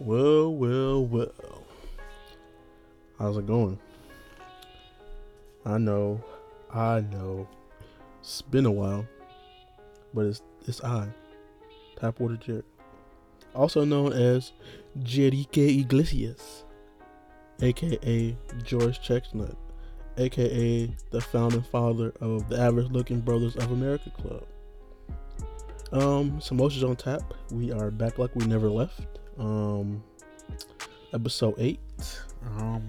Well, well, well. How's it going? I know, I know. It's been a while, but it's it's I, Tapwater Jared, also known as Jerique Iglesias, aka George Chestnut, aka the founding father of the Average Looking Brothers of America Club. Um, some emotions on tap. We are back like we never left. Um, episode eight. Um,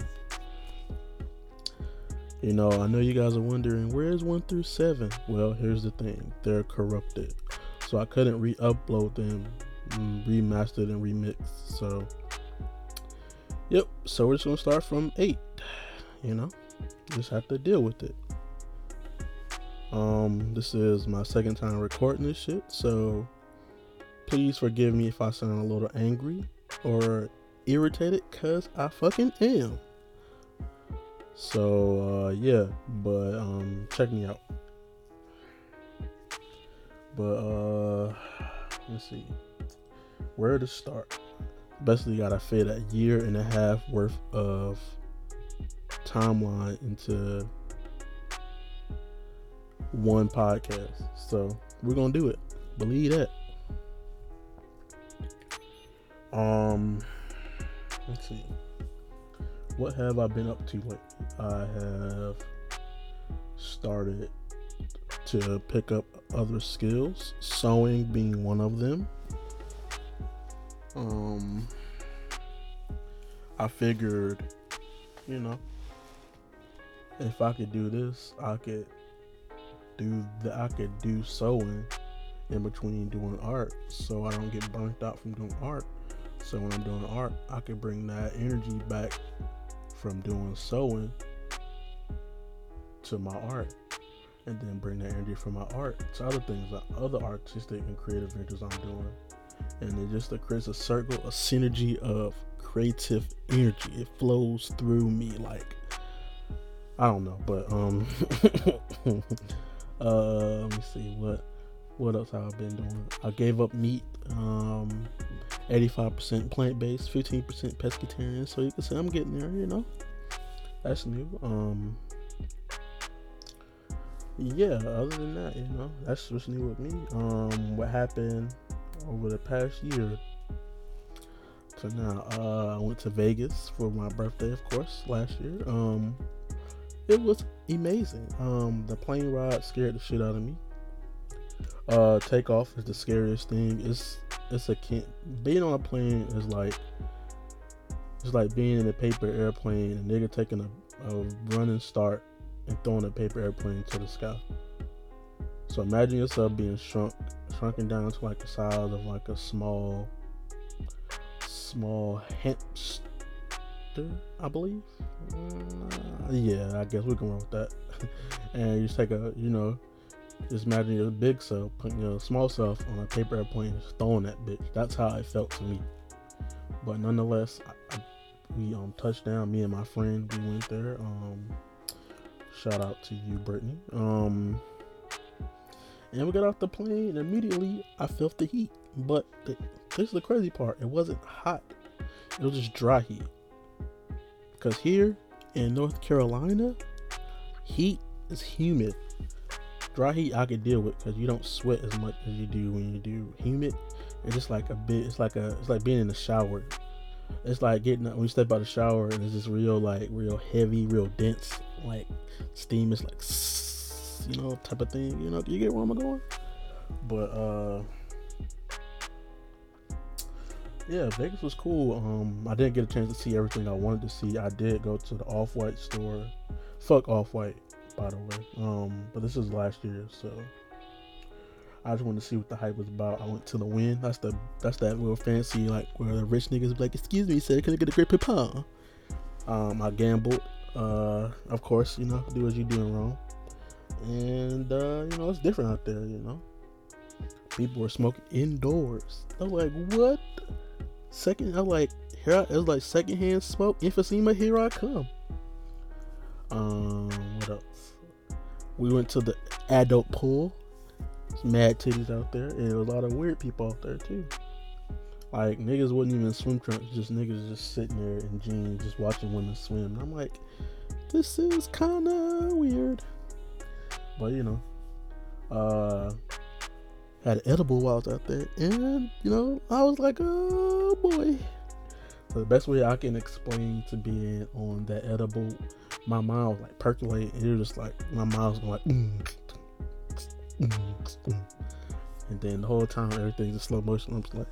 you know, I know you guys are wondering where's one through seven. Well, here's the thing: they're corrupted, so I couldn't re-upload them, mm, remastered and remixed. So, yep. So we're just gonna start from eight. You know, just have to deal with it. Um, this is my second time recording this shit, so please forgive me if I sound a little angry or irritated, cause I fucking am. So uh, yeah, but um, check me out. But uh, let's see, where to start. Basically, gotta fit a year and a half worth of timeline into one podcast. So we're gonna do it. Believe that. Um, let's see. What have I been up to lately? I have started to pick up other skills, sewing being one of them. Um, I figured, you know, if I could do this, I could do the I could do sewing in between doing art, so I don't get burnt out from doing art. So when I'm doing art, I can bring that energy back from doing sewing to my art, and then bring that energy from my art to other things, like other artistic and creative ventures I'm doing, and it just creates a circle, a synergy of creative energy. It flows through me like I don't know, but um, uh, let me see what what else have I been doing. I gave up meat. Um, 85% plant based, 15% pescatarian. So you can say I'm getting there, you know. That's new. Um Yeah, other than that, you know, that's what's new with me. Um what happened over the past year to now. Uh I went to Vegas for my birthday, of course, last year. Um it was amazing. Um the plane ride scared the shit out of me. Uh takeoff is the scariest thing. It's it's a can being on a plane is like it's like being in a paper airplane and nigga taking a, a running start and throwing a paper airplane to the sky. So imagine yourself being shrunk shrunken down to like the size of like a small small hamster, I believe. Uh, yeah, I guess we can run with that. and you just take a you know just imagine your big self, putting your small self on a paper airplane, just throwing that bitch. That's how it felt to me. But nonetheless, I, I, we um touchdown. Me and my friend, we went there. Um, shout out to you, Brittany. Um, and we got off the plane, and immediately I felt the heat. But the, this is the crazy part. It wasn't hot. It was just dry heat. Cause here in North Carolina, heat is humid dry heat I could deal with because you don't sweat as much as you do when you do humid. It's just like a bit. It's like a. It's like being in the shower. It's like getting when you step out of the shower and it's just real like real heavy, real dense. Like steam is like you know type of thing. You know, you get where I'm going. But uh, yeah, Vegas was cool. Um, I didn't get a chance to see everything I wanted to see. I did go to the Off White store. Fuck Off White by the way. Um, but this is last year, so I just wanted to see what the hype was about. I went to the Wynn. That's the that's that real fancy like where the rich niggas be like, "Excuse me, sir, can I get a Grey Poupon?" Um, I gambled. Uh, of course, you know, do as you doing wrong, and uh, you know it's different out there. You know, people were smoking indoors. I was like, what? Second, I was like, here, I, it was like secondhand smoke. Emphysema, here I come. Um? We went to the adult pool. There's mad titties out there, and a lot of weird people out there too. Like niggas wouldn't even swim trunks, just niggas just sitting there in jeans, just watching women swim. And I'm like, this is kind of weird. But you know, uh, had an edible while I was out there, and you know, I was like, oh boy. So the best way I can explain to being on that edible, my mind was like percolating, and it was just like my mind was going like, mm, mm, mm. and then the whole time everything's in slow motion. I'm just like,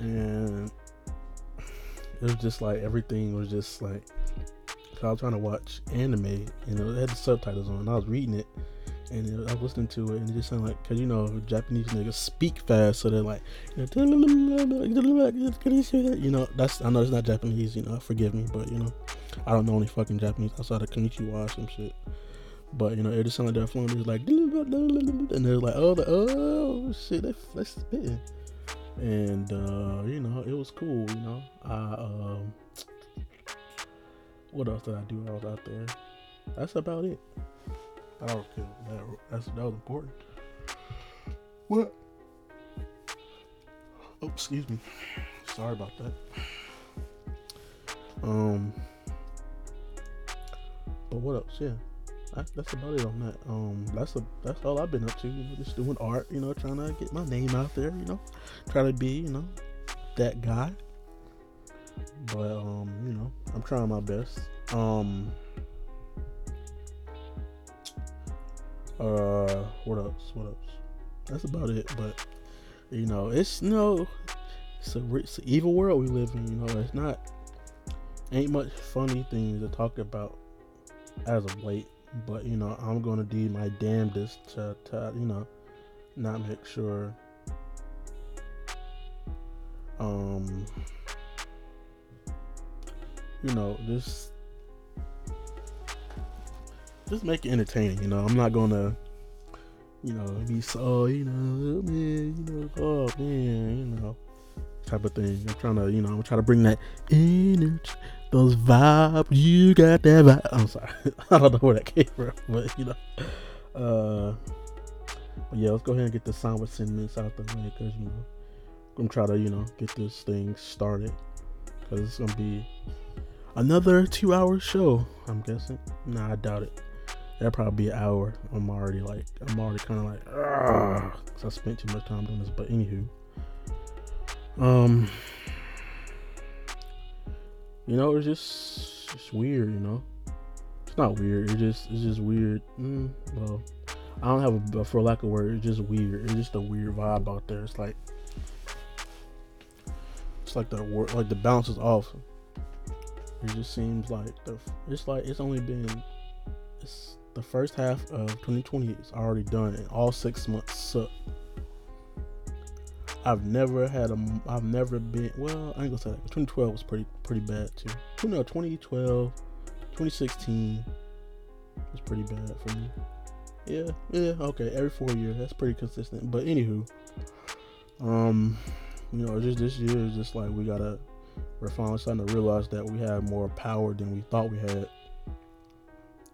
and it was just like everything was just like I was trying to watch anime, and it had the subtitles on. And I was reading it, and I was listening to it, and it just sounded like, cause you know, Japanese niggas speak fast, so they're like, you know, that's I know it's not Japanese, you know, forgive me, but you know, I don't know any fucking Japanese outside of Konnichiwa or some shit. But you know, it just sounded like they're flowing. It like, and they're like, oh, the, oh shit, they they spitting, and uh, you know, it was cool. You know, I um, what else did I do while I was out there? That's about it. I don't care. That, that's that was important. What? Oh, excuse me. Sorry about that. Um, but what else? Yeah, that's about it on that. Um, that's a that's all I've been up to. Just doing art. You know, trying to get my name out there. You know, trying to be you know that guy. But um, you know, I'm trying my best. Um. Uh, what else? What else? That's about it. But you know, it's you no, know, it's a it's evil world we live in. You know, it's not ain't much funny things to talk about as of late. But you know, I'm gonna do my damnedest to, to you know, not make sure. Um, you know, this just make it entertaining. You know, I'm not gonna, you know, be so, you know, man, you know, oh man, you know, type of thing. I'm trying to, you know, I'm trying to bring that energy, those vibes. You got that vibe. I'm sorry, I don't know where that came from, but you know, uh, but yeah, let's go ahead and get the sound with sentiments out the way, cause you know, I'm trying to, you know, get this thing started, cause it's gonna be another two-hour show. I'm guessing. Nah, I doubt it that'd probably be an hour. I'm already like, I'm already kind of like, cause I spent too much time doing this. But anywho, um, you know, it's just, it's weird. You know, it's not weird. It's just, it's just weird. Mm, well, I don't have a, for lack of word, it's just weird. It's just a weird vibe out there. It's like, it's like the like the bounce is off. It just seems like the, it's like it's only been it's the first half of 2020 is already done, and all six months suck. I've never had a. I've never been. Well, I ain't gonna say that. 2012 was pretty pretty bad too. No, 2012, 2016 was pretty bad for me. Yeah, yeah, okay. Every four years, that's pretty consistent. But anywho, um, you know, just this year is just like we gotta. We're finally starting to realize that we have more power than we thought we had.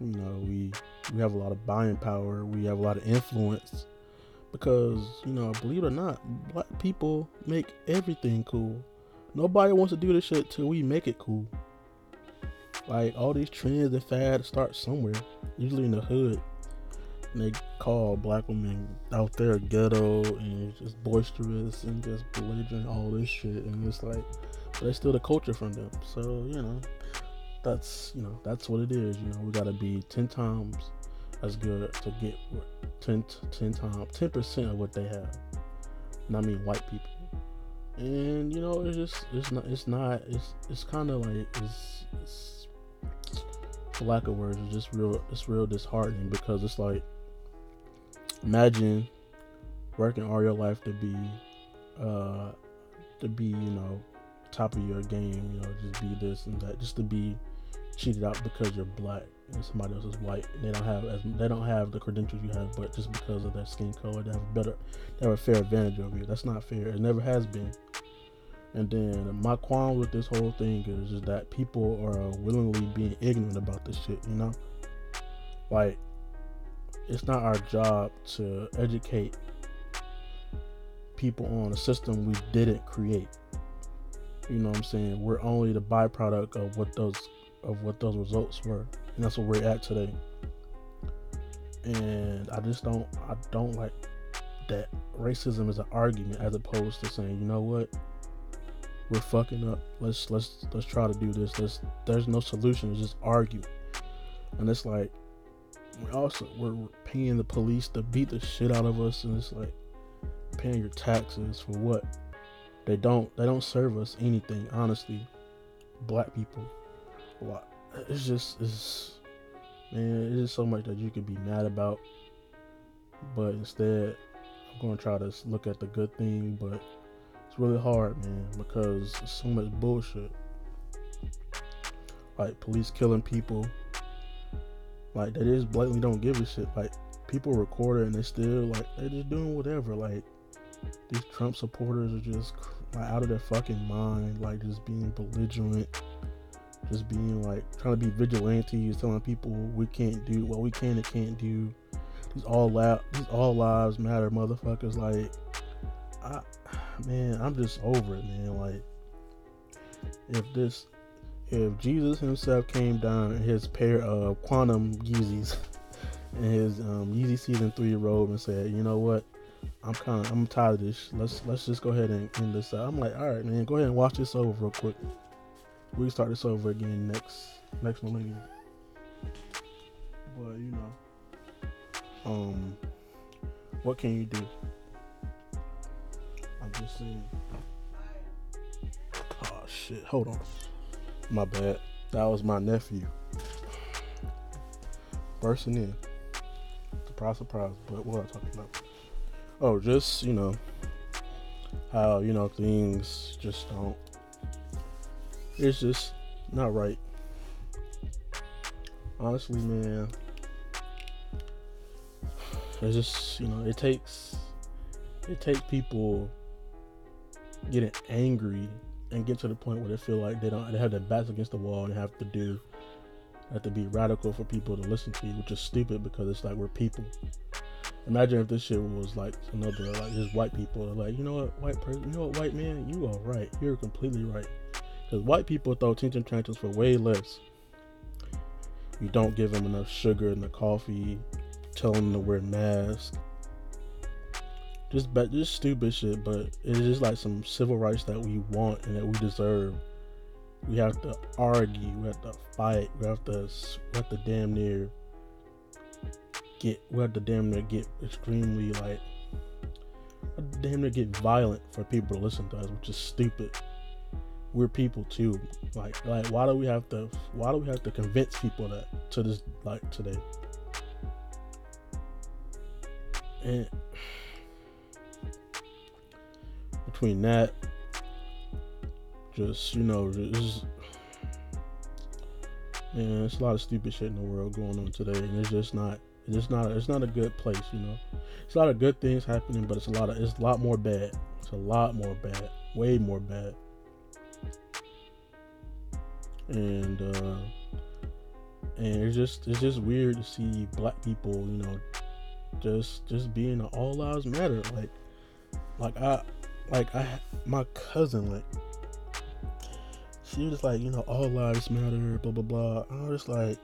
You know, we we have a lot of buying power. We have a lot of influence because you know, believe it or not, black people make everything cool. Nobody wants to do this shit till we make it cool. Like all these trends and fads start somewhere, usually in the hood. And they call black women out there ghetto and just boisterous and just belligerent, all this shit. And it's like, but it's still the culture from them. So, you know, that's you know that's what it is. You know, we gotta be ten times as good to get 10, 10 times ten percent of what they have. And I mean white people. And you know, it's just it's not it's not it's it's kind of like it's, it's for lack of words, it's just real it's real disheartening because it's like imagine working all your life to be uh to be you know top of your game you know just be this and that just to be cheated out because you're black and somebody else is white. And they don't have as they don't have the credentials you have but just because of their skin color they have a better they have a fair advantage over you. That's not fair. It never has been. And then my qualm with this whole thing is that people are willingly being ignorant about this shit you know? Like it's not our job to educate people on a system we didn't create. You know what I'm saying? We're only the byproduct of what those of what those results were. And that's where we're at today. And I just don't I don't like that racism is an argument as opposed to saying, you know what? We're fucking up. Let's let's let's try to do this. Let's there's no solution, it's just argue. And it's like we also we're, we're paying the police to beat the shit out of us and it's like paying your taxes for what? They don't they don't serve us anything, honestly. Black people. It's just it's man, it's just so much that you could be mad about. But instead I'm gonna try to look at the good thing, but it's really hard, man, because so much bullshit. Like police killing people. Like they just blatantly don't give a shit. Like people record it and they still like they're just doing whatever. Like these Trump supporters are just like out of their fucking mind, like just being belligerent, just being like trying to be vigilantes, telling people we can't do what we can and can't do. These all la- these all lives matter, motherfuckers. Like, I, man, I'm just over it, man. Like, if this, if Jesus himself came down in his pair of quantum Yeezys, and his um, Yeezy season three robe, and said, you know what? I'm kind of I'm tired of this. Let's let's just go ahead and end this out. I'm like, all right, man, go ahead and watch this over real quick. We start this over again next next millennium. But you know, um, what can you do? I'm just saying. Oh shit! Hold on. My bad. That was my nephew. Bursting in. Surprise, surprise. But what am I talking about? oh, just you know how you know things just don't. It's just not right. Honestly, man, it's just you know it takes it takes people getting angry and get to the point where they feel like they don't they have their backs against the wall and have to do have to be radical for people to listen to you, which is stupid because it's like we're people. Imagine if this shit was like another like just white people like you know what white person you know what white man you are right you're completely right because white people throw attention trenches for way less. You don't give them enough sugar in the coffee, tell them to wear masks. Just just stupid shit, but it's just like some civil rights that we want and that we deserve. We have to argue, we have to fight, we have to we have to damn near get we have to damn near get extremely like damn near get violent for people to listen to us, which is stupid. We're people too. Like like why do we have to why do we have to convince people that to this like today? And between that, just you know, just yeah, it's a lot of stupid shit in the world going on today, and it's just not it's not it's not a good place, you know. It's a lot of good things happening, but it's a lot of it's a lot more bad. It's a lot more bad, way more bad. And uh and it's just it's just weird to see black people, you know, just just being an all lives matter. Like like I like I my cousin like she was like, you know, all lives matter, blah blah blah. I was just like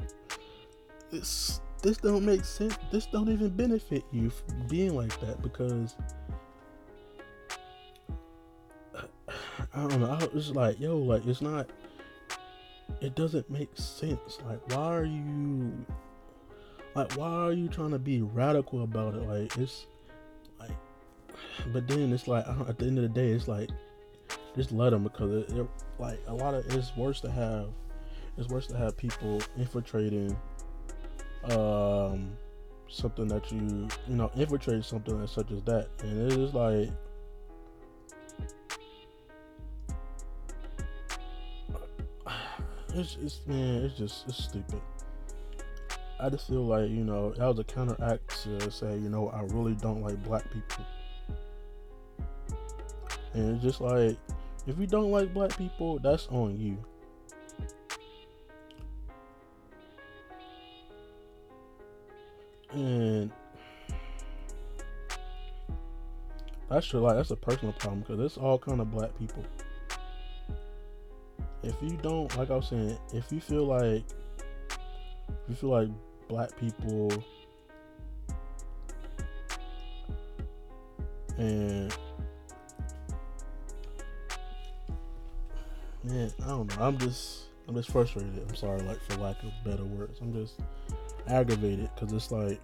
this this don't make sense. This don't even benefit you being like that because I don't know. I was like, yo, like it's not. It doesn't make sense. Like, why are you? Like, why are you trying to be radical about it? Like, it's like, but then it's like at the end of the day, it's like just let them because it, it like a lot of it's worse to have. It's worse to have people infiltrating um, something that you you know infiltrate something such as that, and it is like. It's, it's man, it's just it's stupid. I just feel like you know that was a counteract to say you know I really don't like black people, and it's just like if you don't like black people, that's on you. and that's true. Like that's a personal problem because it's all kind of black people. If you don't, like I was saying, if you feel like, if you feel like black people and man, I don't know. I'm just, I'm just frustrated. I'm sorry, like for lack of better words. I'm just aggravated because it's like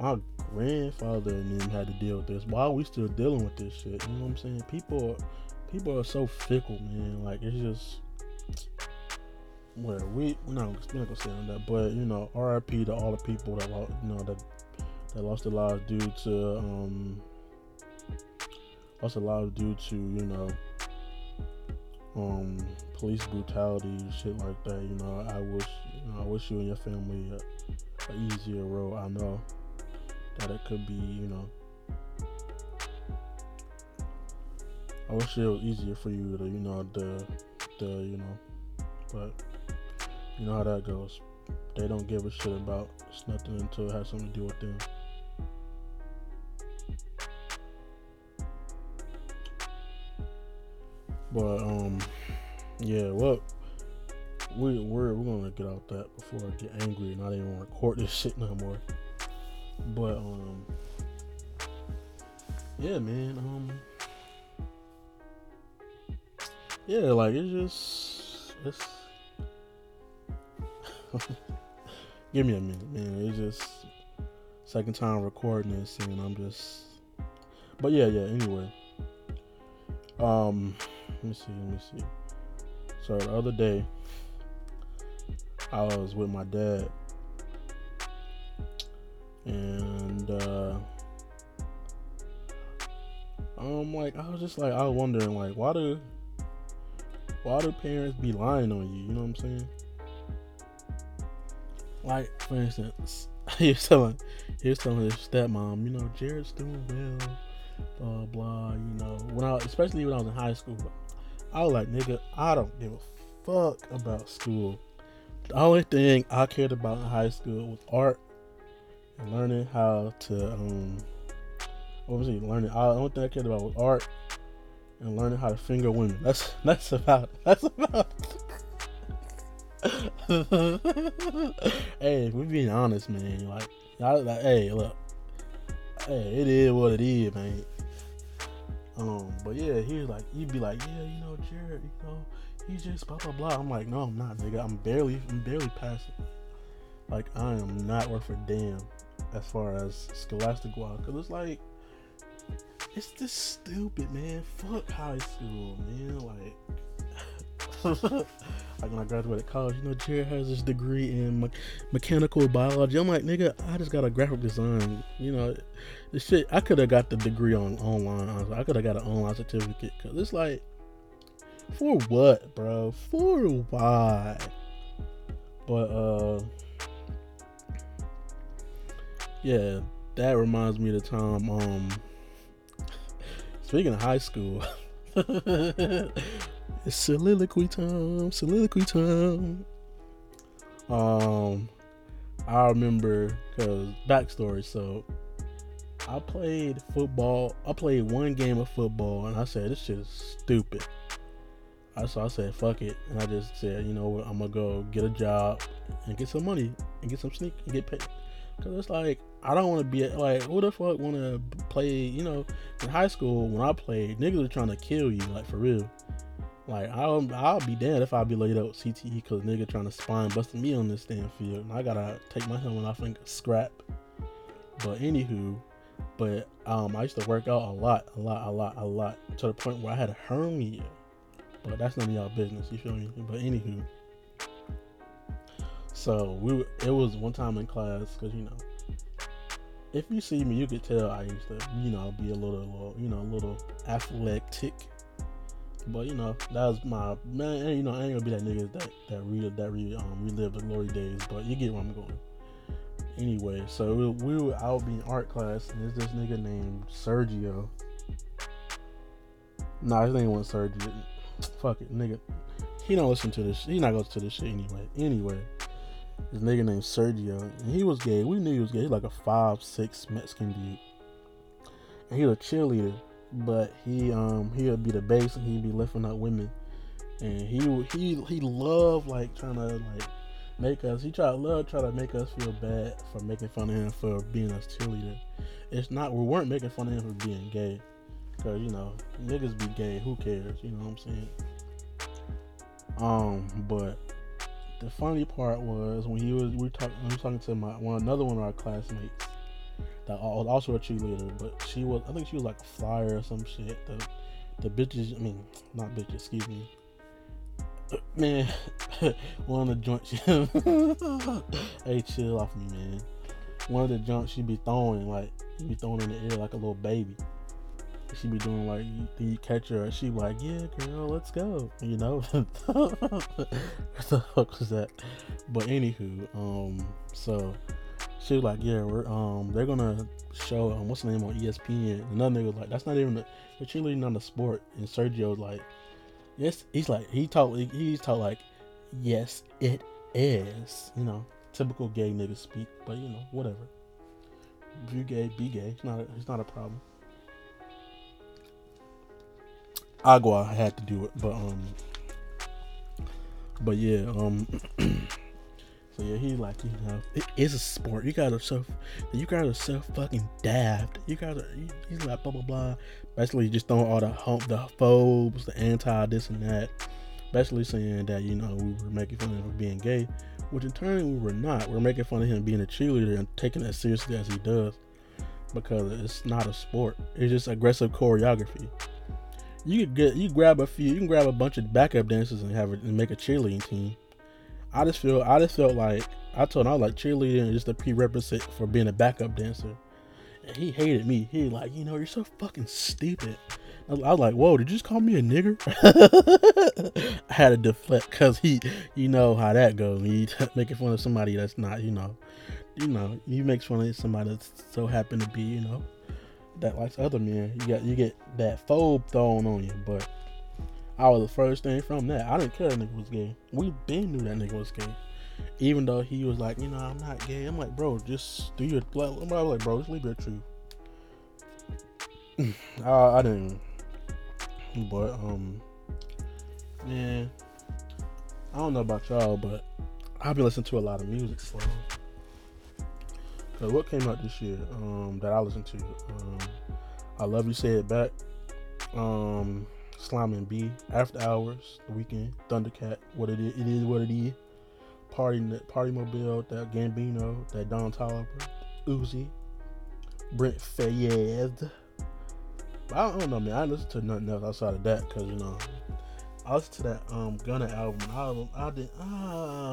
my grandfather and them had to deal with this. Why are we still dealing with this shit? You know what I'm saying? People, are people are so fickle, man. Like it's just. Well, we we're not, gonna say on that, but you know, RIP to all the people that lost, you know, that that lost their lives due to um lost their lives due to you know um police brutality shit like that. You know, I wish you know, I wish you and your family a, a easier road. I know that it could be, you know. I wish it was easier for you to, you know, the, the, you know, but you know how that goes. They don't give a shit about it's nothing until it has something to do with them. But um, yeah, well, we we're we're gonna get out that before I get angry and I didn't want to record this shit no more. But um yeah, man, um yeah, like it's just it's give me a minute, man. It's just second time recording this and I'm just but yeah, yeah, anyway. Um let me see, let me see. So the other day I was with my dad and uh um like I was just like I was wondering like why do why do parents be lying on you, you know what I'm saying? Like for instance, he telling he telling his stepmom, you know, Jared's doing well, blah blah, you know. When I especially when I was in high school, I was like, nigga, I don't give a fuck about school. The only thing I cared about in high school was art learning how to um obviously learning all the only thing I cared about was art and learning how to finger women. That's that's about that's about hey, we're being honest, man. Like, y'all, like, hey, look, hey, it is what it is, man. Um, but yeah, he was like, he'd be like, yeah, you know, Jared, you know, he's just blah blah blah. I'm like, no, I'm not, nigga. I'm barely, I'm barely passing. Like, I am not worth a damn as far as scholastic wise, cause it's like it's just stupid, man. Fuck high school, man. Like, like when I graduated college, you know, Jared has his degree in me- mechanical biology. I'm like, nigga, I just got a graphic design. You know, the shit. I could have got the degree on online. I could have got an online certificate. Cause it's like, for what, bro? For why? But uh yeah, that reminds me of the time. Um, speaking of high school, it's soliloquy time. Soliloquy time. Um, I remember because backstory. So, I played football. I played one game of football, and I said this shit is stupid. I so I said fuck it, and I just said, you know what, I'm gonna go get a job and get some money and get some sneak and get paid. Cause it's like I don't want to be like who the fuck want to play? You know, in high school when I played, niggas were trying to kill you, like for real. Like I'll I'll be dead if I be laid up with CTE because nigga trying to spine busting me on this damn field, and I gotta take my helmet off and scrap. But anywho, but um I used to work out a lot, a lot, a lot, a lot to the point where I had a hernia. But that's none of y'all business, you feel me? But anywho, so we it was one time in class because you know if you see me, you could tell I used to, you know, be a little, little you know, a little athletic. But you know, that was my man. You know, I ain't gonna be that nigga that that read that read um relive the glory days. But you get where I'm going. Anyway, so we, we were I would be in art class, and there's this nigga named Sergio. Nah, his name wasn't Sergio. Fuck it, nigga. He don't listen to this. He not going to this shit anyway. Anyway, This nigga named Sergio, and he was gay. We knew he was gay. He's like a five six Mexican dude, and he was a cheerleader. But he um he would be the bass, and he'd be lifting up women, and he he he loved like trying to like make us. He tried to love try to make us feel bad for making fun of him for being a cheerleader. It's not we weren't making fun of him for being gay, cause you know niggas be gay. Who cares? You know what I'm saying? Um, but the funny part was when he was we were talking. We were talking to my one another one of our classmates that was also a cheerleader, but she was I think she was like a flyer or some shit. The the bitches, I mean not bitches, excuse me. Man, one of the joints. hey, chill off me, man. One of the jumps she be throwing like she'd be throwing in the air like a little baby. She be doing like you, catch her. She like, yeah, girl, let's go. You know, what the fuck was that? But anywho, um, so she was like, yeah, we're um, they're gonna show um, what's the name on ESPN. And another nigga was like, that's not even the, they're cheerleading on the sport. And Sergio was like, yes, he's like, he talk, he's talk like, yes, it is. You know, typical gay nigga speak, but you know, whatever. If you gay, be gay. It's not, a, it's not a problem. Agua had to do it, but um, but yeah, um, so yeah, he's like, you know, it is a sport. You gotta so you gotta self fucking daft. You gotta, he's like blah blah blah. Basically, just throwing all the home, the phobes, the anti this and that. Basically saying that you know we were making fun of him being gay, which in turn we were not. We we're making fun of him being a cheerleader and taking it seriously as he does, because it's not a sport. It's just aggressive choreography you could get you grab a few, you can grab a bunch of backup dancers and have it and make a cheerleading team. I just feel I just felt like I told him I was like cheerleading is just a prerequisite for being a backup dancer. And he hated me. He like, you know, you're so fucking stupid. I was, like, whoa, did you just call me a nigger? I had to deflect because he, you know how that goes. He making fun of somebody that's not, you know, you know, you make fun of somebody that's so happen to be, you know, that likes other men. You got you get that phobe thrown on you. But I was the first thing from that. I didn't care that nigga was gay. We been knew that nigga was gay. Even though he was like, you know, I'm not gay. I'm like, bro, just do your. Like, I was like, bro, just leave your truth. I, I didn't. But um, man, I don't know about y'all, but I've been listening to a lot of music. So what came out this year um, that I listened to? Um, I love you, say it back. Um, Slime and B, After Hours, The Weeknd, Thundercat. What it is, it is what it is. Party, Party Mobile, that Gambino, that Don Toliver, Uzi, Brent Faiyaz. I don't know, man. I listen to nothing else outside of that because you know I listened to that um Gunna album. I I did I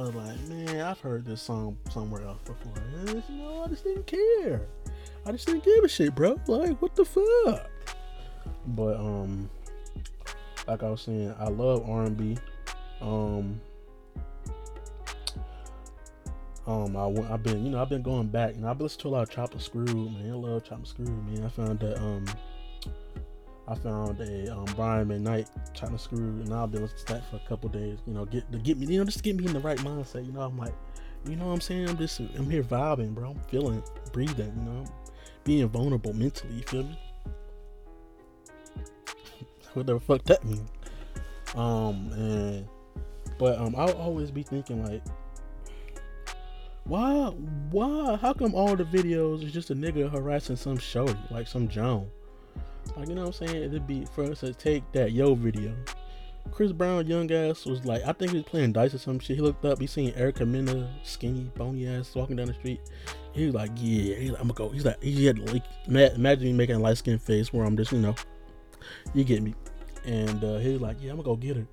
was like, man, I've heard this song somewhere else before. You know, I just didn't care. I just didn't give a shit, bro. Like, what the fuck? But um, like I was saying, I love R and B. Um, um, I I've been, you know, I've been going back, and I've listened to a lot of Chopper Screw, man. I love Chopper Screw, man. I found that um I found a um, Brian McKnight trying to screw, and I've been listening to that for a couple days. You know, get to get me, you know, just get me in the right mindset. You know, I'm like, you know, what I'm saying, I'm just, I'm here vibing, bro. I'm feeling, breathing. You know, being vulnerable mentally. You feel me? what the fuck that mean? Um, and but um, I'll always be thinking like, why, why, how come all the videos is just a nigga harassing some shorty, like some Joan? Like, you know what I'm saying? It'd be for us to take that yo video. Chris Brown, young ass, was like, I think he was playing dice or some shit. He looked up, he seen Erica Mena, skinny, bony ass, walking down the street. He was like, Yeah, he's like, I'm gonna go. He's like, he had like, imagine me making a light skin face where I'm just, you know, you get me. And uh, like, Yeah, I'm gonna go get her.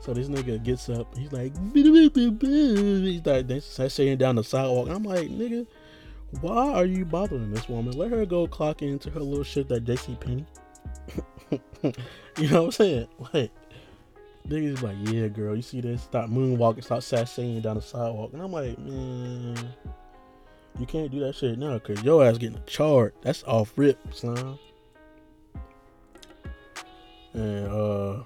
So this nigga gets up, he's like, he's like, saying down the sidewalk. I'm like, nigga, why are you bothering this woman? Let her go clock into her little shit that JCPenney. you know what I'm saying? Like niggas like, yeah, girl, you see this? Stop moonwalking, stop sashaying down the sidewalk. And I'm like, man, you can't do that shit now because your ass getting charged. That's off rip, son. And uh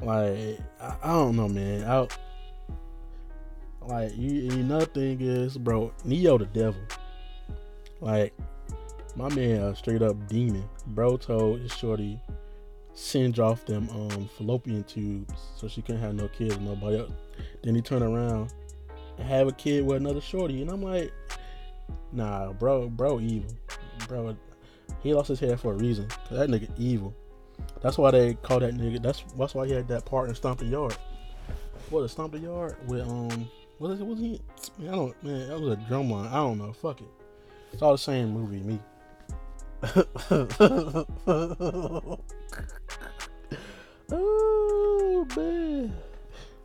like I, I don't know, man. I like you, another thing is, bro, Ne-Yo the devil. Like my man, a straight up demon. Bro told his shorty singe off them um fallopian tubes so she couldn't have no kids with nobody else. Then he turned around and have a kid with another shorty, and I'm like, nah, bro, bro, evil, bro. He lost his head for a reason. Cause that nigga evil. That's why they call that nigga. That's that's why he had that part in Stomp the Yard. What a Stomp the Yard with um. What is it? Was he? Man, I don't. Man, that was a drum line. I don't know. Fuck it. It's all the same movie. Me. oh man.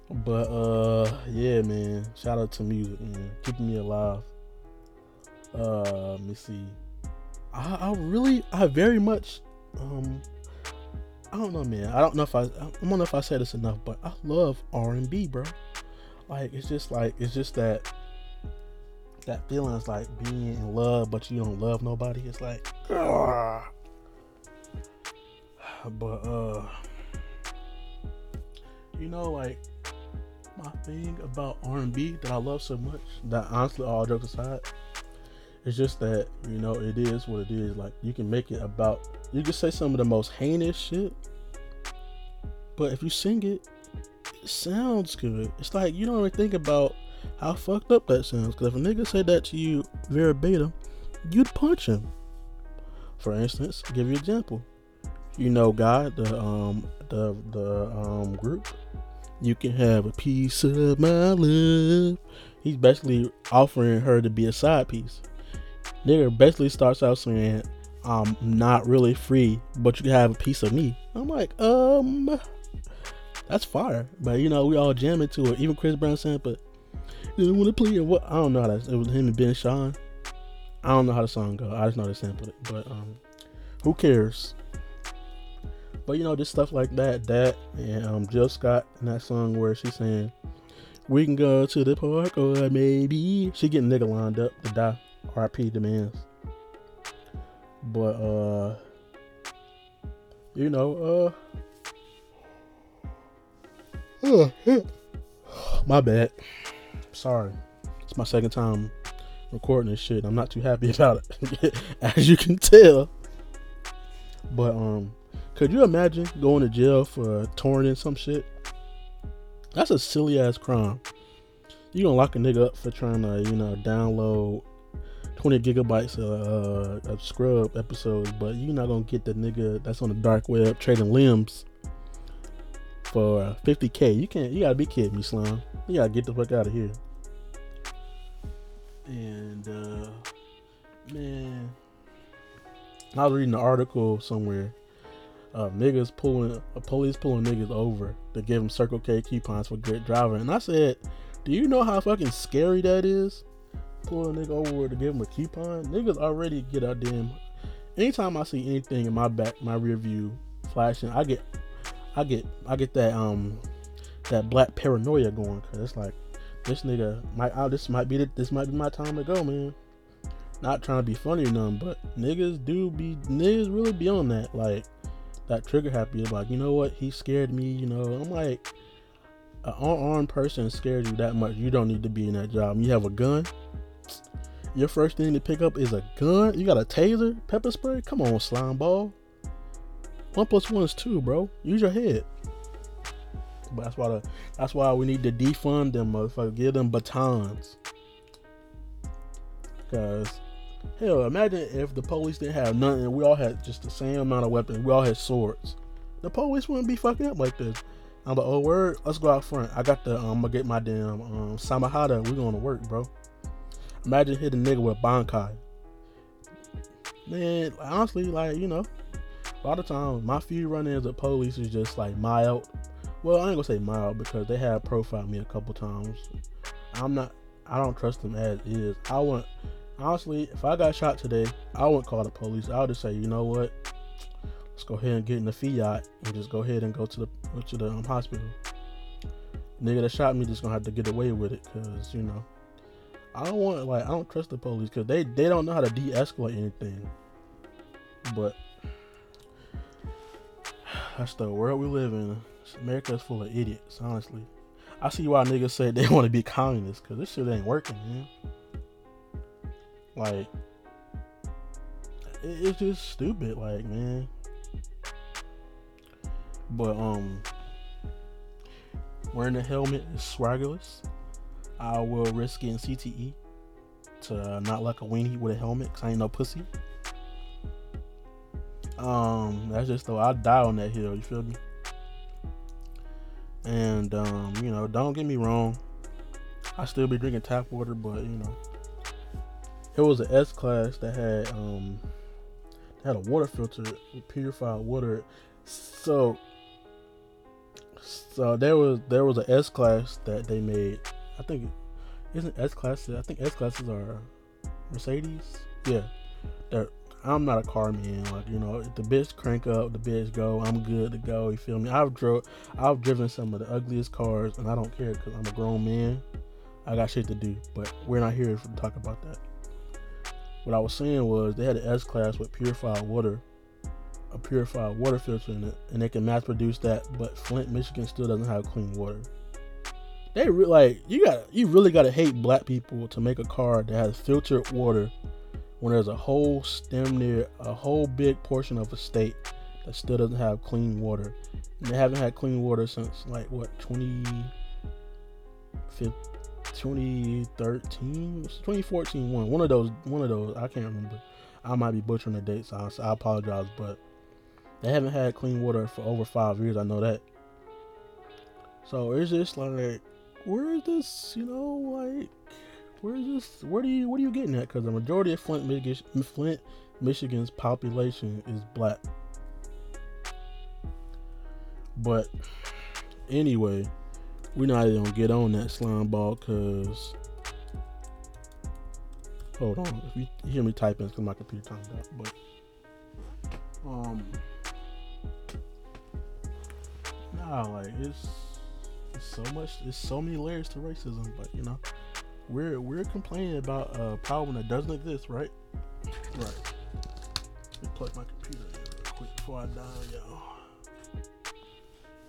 But uh yeah man, shout out to music, man. Keeping me alive. Uh let me see. I, I really I very much um I don't know man. I don't know if I I don't know if I said this enough, but I love R and B, bro. Like it's just like it's just that that feeling is like being in love but you don't love nobody. It's like but uh you know like my thing about R&B that I love so much that honestly all jokes aside it's just that you know it is what it is like you can make it about you can say some of the most heinous shit but if you sing it sounds good it's like you don't even think about how fucked up that sounds because if a nigga said that to you verbatim you'd punch him for instance give you an example you know God the um the the um group you can have a piece of my love. He's basically offering her to be a side piece. Nigga basically starts out saying, I'm not really free, but you can have a piece of me. I'm like, um, that's fire. But you know, we all jam into it. Even Chris Brown saying, but you want to play it. What? I don't know how that. It was him and Big Sean. I don't know how the song go. I just know they sampled it. But um, who cares? But you know, just stuff like that, that and um Jill Scott in that song where she's saying, We can go to the park or maybe she getting nigga lined up to die. RP demands. But uh you know, uh my bad. Sorry. It's my second time recording this shit. I'm not too happy about it. As you can tell. But um could you imagine going to jail for torrenting some shit? That's a silly ass crime. You gonna lock a nigga up for trying to, you know, download 20 gigabytes of, uh, of scrub episodes, but you're not gonna get the nigga that's on the dark web trading limbs for 50k. You can't. You gotta be kidding me, Slime. You gotta get the fuck out of here. And uh, man, I was reading an article somewhere uh, niggas pulling, uh, police pulling niggas over to give them Circle K coupons for good driving. And I said, do you know how fucking scary that is? Pull a nigga over to give him a coupon. Niggas already get out damn. Anytime I see anything in my back, my rear view flashing, I get, I get, I get that um, that black paranoia going. Cause it's like, this nigga might, oh, this might be the, this might be my time to go, man. Not trying to be funny or nothing, but niggas do be niggas really be on that. Like, that trigger happy. Like, you know what? He scared me. You know, I'm like, an unarmed person scares you that much. You don't need to be in that job. You have a gun. Your first thing to pick up is a gun. You got a taser, pepper spray. Come on, slime ball. One plus one is two, bro. Use your head. But that's why the, that's why we need to defund them, motherfucker. Give them batons. Cause Hell, imagine if the police didn't have nothing. We all had just the same amount of weapons. We all had swords. The police wouldn't be fucking up like this. I'm like, oh word, let's go out front. I got the, um, I'm gonna get my damn um, Samehada. We going to work, bro. Imagine hitting a nigga with Bankai. Man, honestly, like you know, a lot of times my few run-ins with police is just like mild. Well, I ain't gonna say mild because they have profiled me a couple times. I'm not. I don't trust them as is. I want honestly, if I got shot today, I wouldn't call the police. I would just say, you know what? Let's go ahead and get in the Fiat and just go ahead and go to the to the um, hospital. Nigga that shot me just gonna have to get away with it, cause you know, I don't want like I don't trust the police, cause they they don't know how to de-escalate anything. But that's the world we live in. America's full of idiots, honestly. I see why niggas say they want to be communists because this shit ain't working, man. Like, it's just stupid, like, man. But um, wearing a helmet is swaggerless. I will risk getting CTE to not like a weenie with a helmet because I ain't no pussy. Um, that's just though I die on that hill. You feel me? And um, you know, don't get me wrong. I still be drinking tap water, but you know, it was an S class that had um had a water filter, purified water. So, so there was there was an S class that they made. I think isn't S classes. I think S classes are Mercedes. Yeah, they're I'm not a car man. Like you know, if the bitch crank up, the bitch go. I'm good to go. You feel me? I've drove, I've driven some of the ugliest cars, and I don't care because I'm a grown man. I got shit to do. But we're not here to talk about that. What I was saying was they had an S class with purified water, a purified water filter in it, and they can mass produce that. But Flint, Michigan, still doesn't have clean water. They re- like you got you really got to hate black people to make a car that has filtered water when there's a whole stem near a whole big portion of a state that still doesn't have clean water. And they haven't had clean water since like what 20, 2013, 2014 one. One of those one of those I can't remember. I might be butchering the dates, so I apologize, but they haven't had clean water for over five years. I know that. So it's just like, where is this? You know, like where is this? Where do you what are you getting at? Because the majority of Flint, Michigan, Flint, Michigan's population is black. But anyway, we're not even gonna get on that slime ball because hold on. If you hear me typing, it's because my computer timed out. But um, nah, like it's, it's so much. it's so many layers to racism, but you know we're we're complaining about a problem that doesn't exist, right? Right. Let me plug my computer in real quick before I die, y'all.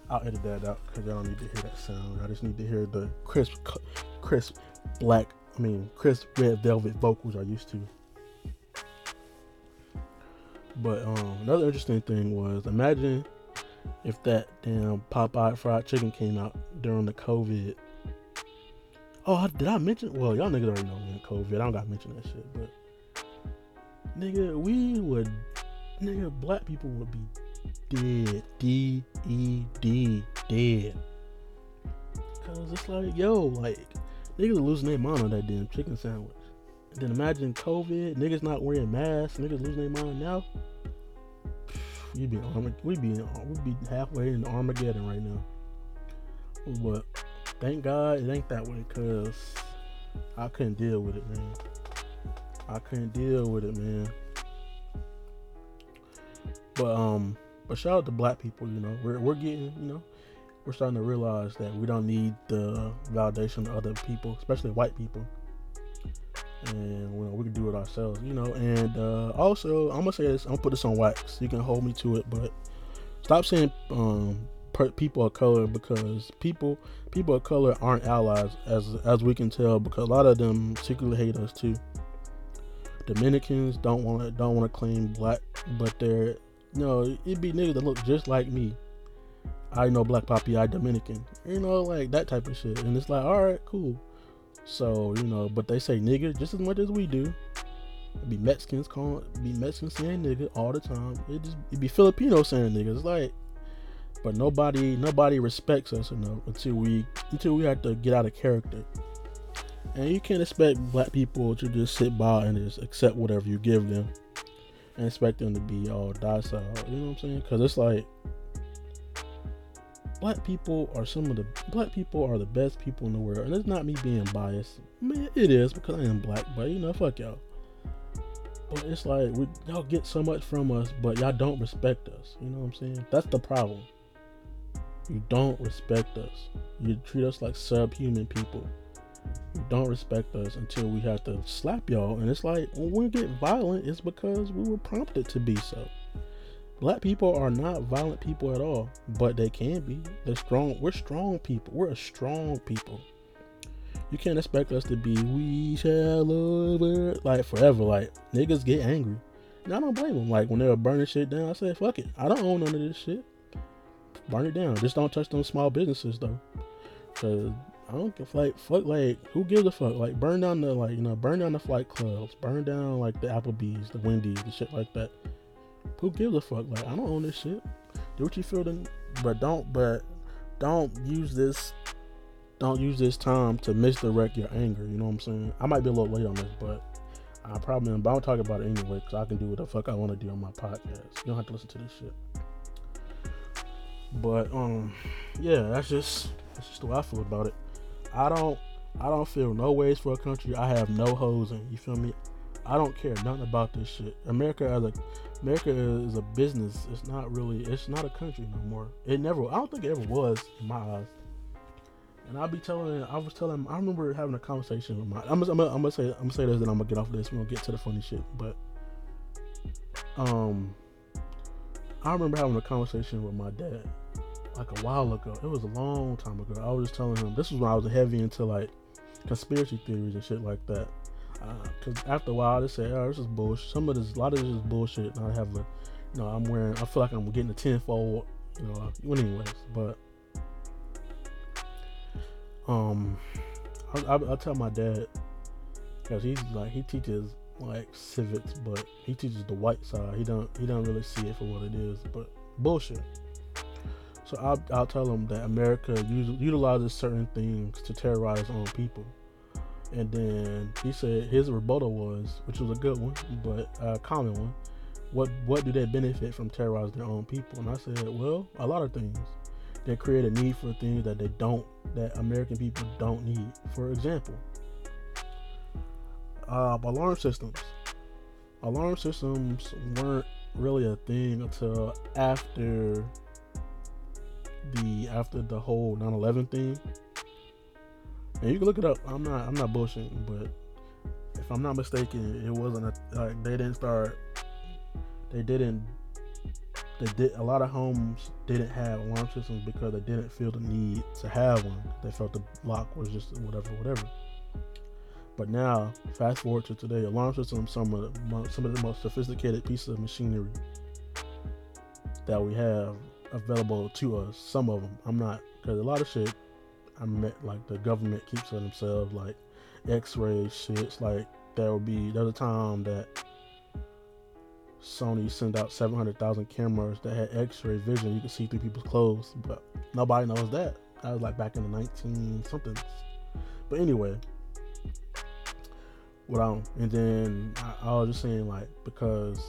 I'll edit that out because y'all don't need to hear that sound. I just need to hear the crisp, crisp black, I mean, crisp red velvet vocals I used to. But um, another interesting thing was imagine if that damn Popeye fried chicken came out during the COVID Oh, did I mention? Well, y'all niggas already know me COVID. I don't gotta mention that shit, but nigga, we would, nigga, black people would be dead, D E D, dead. Cause it's like, yo, like niggas are losing their mind on that damn chicken sandwich. And then imagine COVID, niggas not wearing masks, niggas losing their mind now. You'd be we'd be we'd be halfway in Armageddon right now. But thank God it ain't that way because I couldn't deal with it, man. I couldn't deal with it, man. But um, but shout out to black people. You know, we're we're getting, you know, we're starting to realize that we don't need the validation of other people, especially white people. And you know, we can do it ourselves, you know. And uh, also, I'm gonna say this. I'm gonna put this on wax. You can hold me to it, but stop saying um, people of color because people people of color aren't allies as as we can tell because a lot of them secretly hate us too. Dominicans don't want to don't want to claim black, but they're you know it'd be niggas that look just like me. I know Black Poppy, I Dominican, you know like that type of shit, and it's like all right, cool. So you know, but they say nigga just as much as we do. It'd be Mexicans calling, be Mexicans saying nigga all the time. It just it be Filipino saying nigga. It's like but nobody nobody respects us enough until we until we have to get out of character. And you can't expect black people to just sit by and just accept whatever you give them and expect them to be all docile. You know what I'm saying? Because it's like black people are some of the black people are the best people in the world, and it's not me being biased. Man, it is because I am black, but you know, fuck y'all. But it's like we, y'all get so much from us, but y'all don't respect us. You know what I'm saying? That's the problem. You don't respect us. You treat us like subhuman people. You don't respect us until we have to slap y'all. And it's like when we get violent, it's because we were prompted to be so. Black people are not violent people at all, but they can be. They're strong. We're strong people. We're a strong people. You can't expect us to be we shall over like forever. Like niggas get angry. And I don't blame them. Like when they were burning shit down, I said, fuck it. I don't own none of this shit. Burn it down. Just don't touch them small businesses though. Cause I don't give like fuck like who gives a fuck? Like burn down the like you know, burn down the flight clubs, burn down like the Applebee's, the Wendy's, the shit like that. Who gives a fuck? Like I don't own this shit. Do what you feel then but don't but don't use this don't use this time to misdirect your anger. You know what I'm saying? I might be a little late on this, but I probably am. But I'll talk about it anyway because I can do what the fuck I want to do on my podcast. You don't have to listen to this shit. But um, yeah, that's just that's just the way I feel about it. I don't I don't feel no ways for a country I have no hoes in. You feel me? I don't care nothing about this shit. America as a America is a business. It's not really. It's not a country no more. It never. I don't think it ever was in my eyes. And I'll be telling. I was telling. I remember having a conversation with my. I'm gonna, I'm I'm gonna say. I'm gonna say this, and I'm gonna get off this. We're gonna get to the funny shit. But um, I remember having a conversation with my dad like a while ago. It was a long time ago. I was just telling him this was when I was heavy into like conspiracy theories and shit like that. Because uh, after a while, just say, "Oh, this is bullshit." Some of this, a lot of this is bullshit. And I have a, you know, I'm wearing. I feel like I'm getting a tenfold. You know, anyways, but um, I, I, I tell my dad because he's like he teaches like civics, but he teaches the white side. He don't he don't really see it for what it is, but bullshit. So I'll, I'll tell him that America utilizes certain things to terrorize own people. And then he said his rebuttal was, which was a good one, but a common one. What what do they benefit from terrorizing their own people? And I said, well, a lot of things. They create a need for things that they don't, that American people don't need. For example, uh, alarm systems. Alarm systems weren't really a thing until after the after the whole 9/11 thing. And you can look it up. I'm not I'm not bullshitting, but if I'm not mistaken, it wasn't a, like they didn't start. They didn't. They did a lot of homes didn't have alarm systems because they didn't feel the need to have one. They felt the lock was just whatever, whatever. But now, fast forward to today, alarm systems some of the, some of the most sophisticated pieces of machinery that we have available to us. Some of them, I'm not, because a lot of shit, I met like the government keeps to themselves, like X-ray shits. Like there will be there's a time that Sony sent out 700,000 cameras that had X-ray vision. You could see through people's clothes, but nobody knows that. That was like back in the 19 something. But anyway, what I and then I, I was just saying like because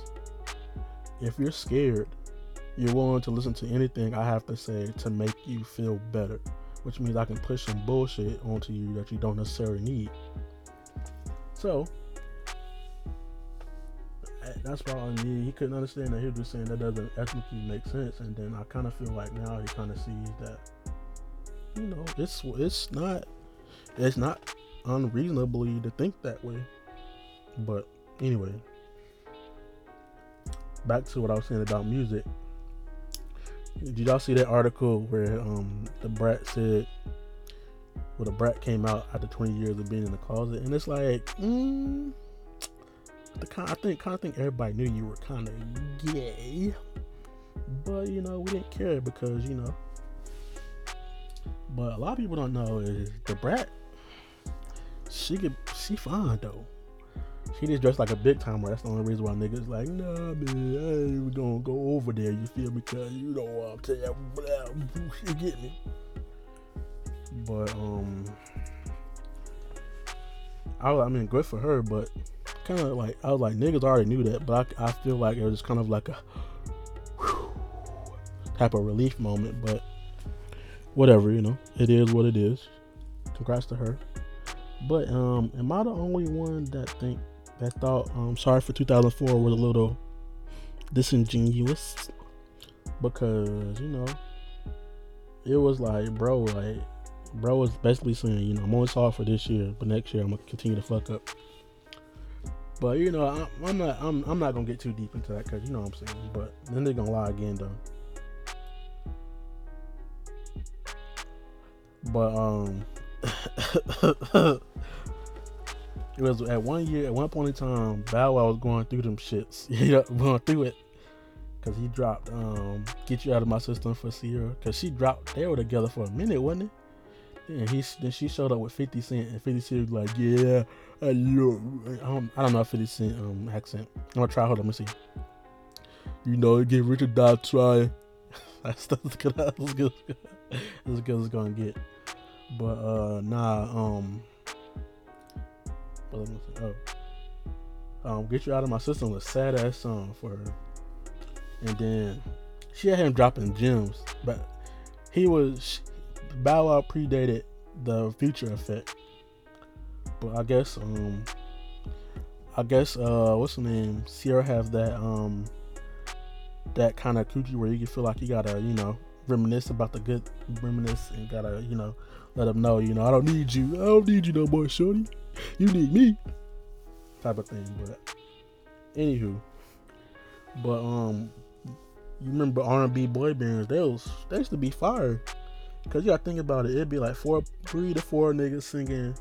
if you're scared you're willing to listen to anything I have to say to make you feel better, which means I can push some bullshit onto you that you don't necessarily need. So eh, that's why he, he couldn't understand that he was just saying that doesn't ethnically make sense, and then I kind of feel like now he kind of sees that you know it's it's not it's not unreasonably to think that way. But anyway, back to what I was saying about music. Did y'all see that article where um Da Brat said, well, Da Brat came out after 20 years of being in the closet, and it's like, mm, the kind, I think, kind of think everybody knew you were kind of gay, but you know we didn't care because you know. But a lot of people don't know is Da Brat. She could, she fine though. She just dressed like a big timer. That's the only reason why niggas like, nah, man, I ain't gonna go over there. You feel me? Cause you know what I'm telling you. You get me? But um, I, I mean, good for her. But kind of like I was like, niggas already knew that. But I, I feel like it was kind of like a whew, type of relief moment. But whatever, you know, it is what it is. Congrats to her. But um, am I the only one that think that thought um sorry for 2004 was a little disingenuous because you know it was like bro like bro was basically saying you know i'm only sorry for this year but next year i'm gonna continue to fuck up But you know, I, I'm not. I'm, I'm not gonna get too deep into that because you know what I'm saying. But then they're gonna lie again though. But um, it was at one year, at one point in time, Bow Wow was going through them shits. Yeah, going through it because he dropped um, "Get You Out of My System" for Ciara. because she dropped. They were together for a minute, wasn't it? And he then she showed up with 50 Cent, and 50 Cent was like, "Yeah, I love." I don't, I don't know 50 Cent um, accent. I'm gonna try. Hold on, let me see. You know, get rich or die trying. that's, that's good. That's good. As good it's gonna get. But uh, nah. Um. Oh. Um, get you out of my system was sad ass song for her. And then she had him dropping gems, but he was Bow Wow predated the Future Effect. But I guess um I guess uh what's the name? Ciara have that um that kind of coochie where you feel like you gotta, you know, reminisce about the good reminisce and gotta, you know, let them know, you know, I don't need you. I don't need you no more, shorty. You need me. Type of thing. But anywho. But um you remember R and B boy bands, they was they used to be fire. Cause you gotta think about it, it'd be like four three to four niggas singing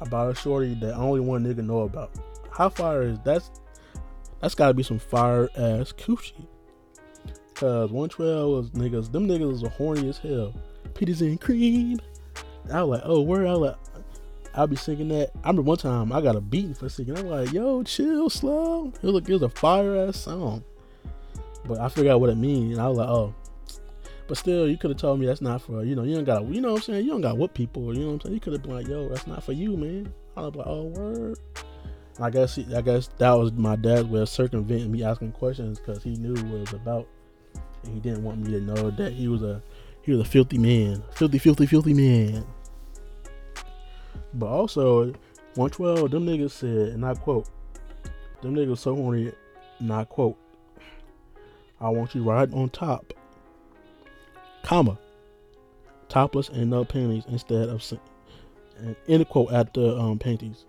about a shorty that only one nigga know about. How fire is that's that's gotta be some fire ass coochie. Cause 112 was niggas, them niggas was horny as hell. Peaches and cream. I was like, oh, where I like I'll be singing that. I remember one time I got a beating for singing. I'm like, yo, chill, slow. It was, like, it was a fire ass song. But I figured out what it means. And I was like, oh. But still, you could have told me that's not for, you know, you don't got you know what I'm saying? You don't got whoop people. You know what I'm saying? You could have been like, yo, that's not for you, man. I was like, oh, word. I guess I guess that was my dad's way of circumventing me asking questions because he knew what it was about, and he didn't want me to know that he was a he was a filthy man, filthy, filthy, filthy man. But also, 112, them niggas said, and I quote, them niggas so horny, and I quote, I want you right on top, comma, topless and no panties instead of, and end quote at the um, panties.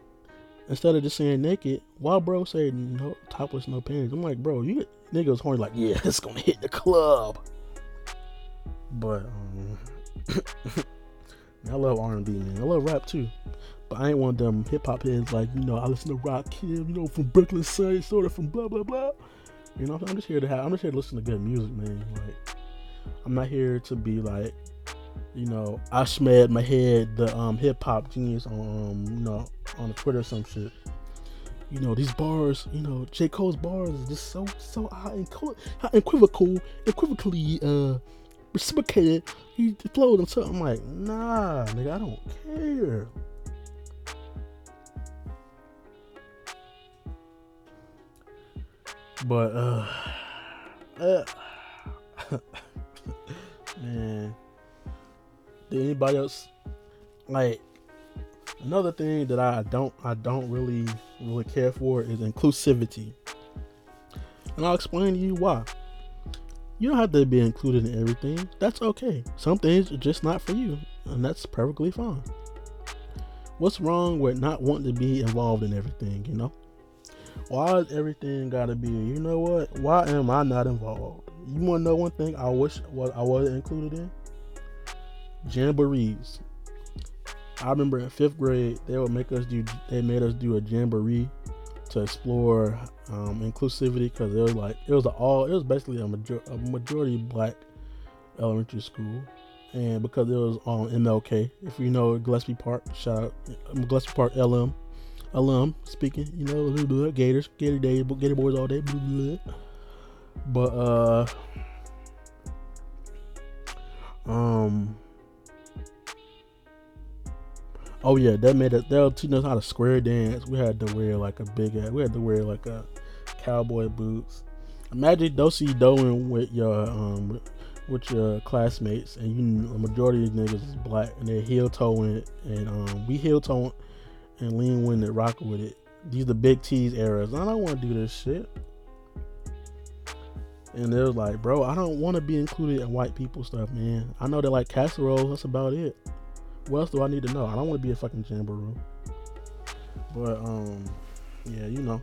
Instead of just saying naked, why bro say no topless, no panties? I'm like, bro, you niggas horny like, yeah, it's gonna hit the club. But um, I love R&B, man. I love rap too. But I ain't one of them hip hop heads like, you know, I listen to Rakim, you know, from Brooklyn side, sort of from blah blah blah. You know, I'm just here to have. I'm just here to listen to good music, man. Like, I'm not here to be like, you know, I smeared my head the um hip hop genius on um, you know on Twitter or some shit. You know these bars, you know J Cole's bars is just so so hot and equivocal, equivocally uh reciprocated. He flowed so I'm like, nah, nigga, I don't care. But uh, uh man, did anybody else like another thing that I don't I don't really really care for is inclusivity. And I'll explain to you why. You don't have to be included in everything. That's okay. Some things are just not for you, and that's perfectly fine. What's wrong with not wanting to be involved in everything, you know? Why is everything gotta be? You know what? Why am I not involved? You wanna know one thing I wish what I wasn't included in? Jamborees. I remember in fifth grade they would make us do. They made us do a jamboree to explore um, inclusivity because it was like it was a all. It was basically a, major, a majority black elementary school, and because it was on MLK. If you know Gillespie Park, shout out Gillespie Park LM alum speaking, you know, blah, blah, Gators, Gator Day, Gator Boys all day, blah, blah. But uh, um, oh yeah, that made it. They'll teach us how to square dance. We had to wear like a big. Ass, we had to wear like a cowboy boots. Imagine Dosey doing with your um with your classmates, and you the majority of these niggas is black, and they're heel toeing and um we heel toeing and lean winded rock with it. These the big T's eras. I don't want to do this shit. And they was like, bro, I don't want to be included in white people stuff, man. I know they like casseroles. That's about it. What else do I need to know? I don't want to be a fucking jamboree. But um, yeah, you know,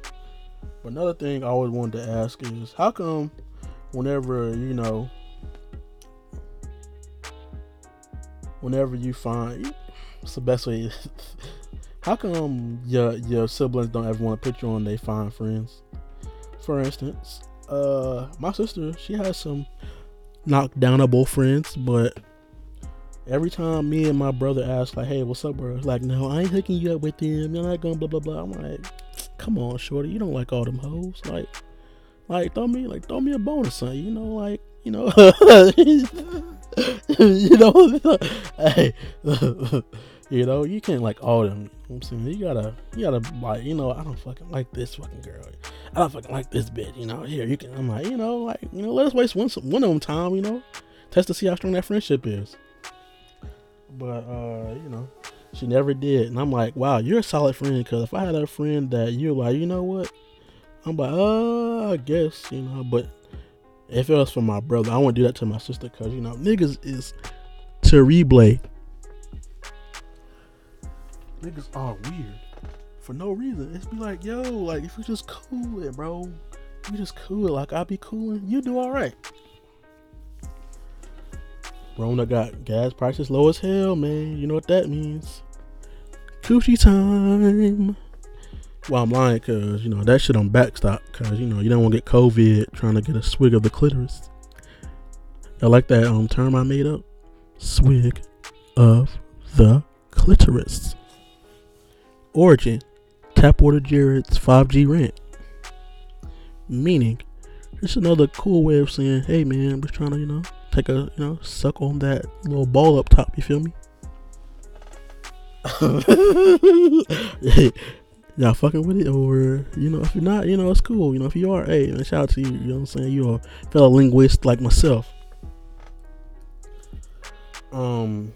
But another thing I always wanted to ask is how come whenever, you know, whenever you find it's the best way how come your your siblings don't ever want to put you on they find friends? For instance, uh my sister, she has some knockdownable friends, but every time me and my brother ask like, "Hey, what's up, bro?" Like, no, I ain't hooking you up with them. You're not going blah blah blah. I'm like, come on, shorty, you don't like all them hoes. Like, like throw me like throw me a bonus, son. You know, like you know, you know, hey, you know, you can't like all them. You know I'm saying you gotta, you gotta like, you know, I don't fucking like this fucking girl. I don't fucking like this bitch. You know, here you can. I'm like, you know, like, you know, let us waste one one of them time. You know, test to see how strong that friendship is. But uh, you know, she never did, and I'm like, wow, you're a solid friend. Because if I had a friend that you're like, you know what, I'm like, uh, I guess, you know, but if it was for my brother, I wouldn't do that to my sister. Because you know, niggas is terrible. Niggas are weird for no reason. It's be like, yo, like if you just cool it, bro, you just cool it. Like I be cooling, you do all right. Rona got gas prices low as hell, man. You know what that means. Coochie time. Well, I'm lying because, you know, that shit on backstop because, you know, you don't want to get COVID trying to get a swig of the clitoris. I like that um term I made up? Swig of the clitoris. Origin. Tap order Jared's 5G rent. Meaning, it's another cool way of saying, hey man, I'm just trying to, you know, take a you know suck on that little ball up top. You feel me? Y'all fucking with it, or you know, if you're not, you know, it's cool. You know, if you are, hey, man, shout out to you. You know what I'm saying? You're a fellow linguist like myself. Um,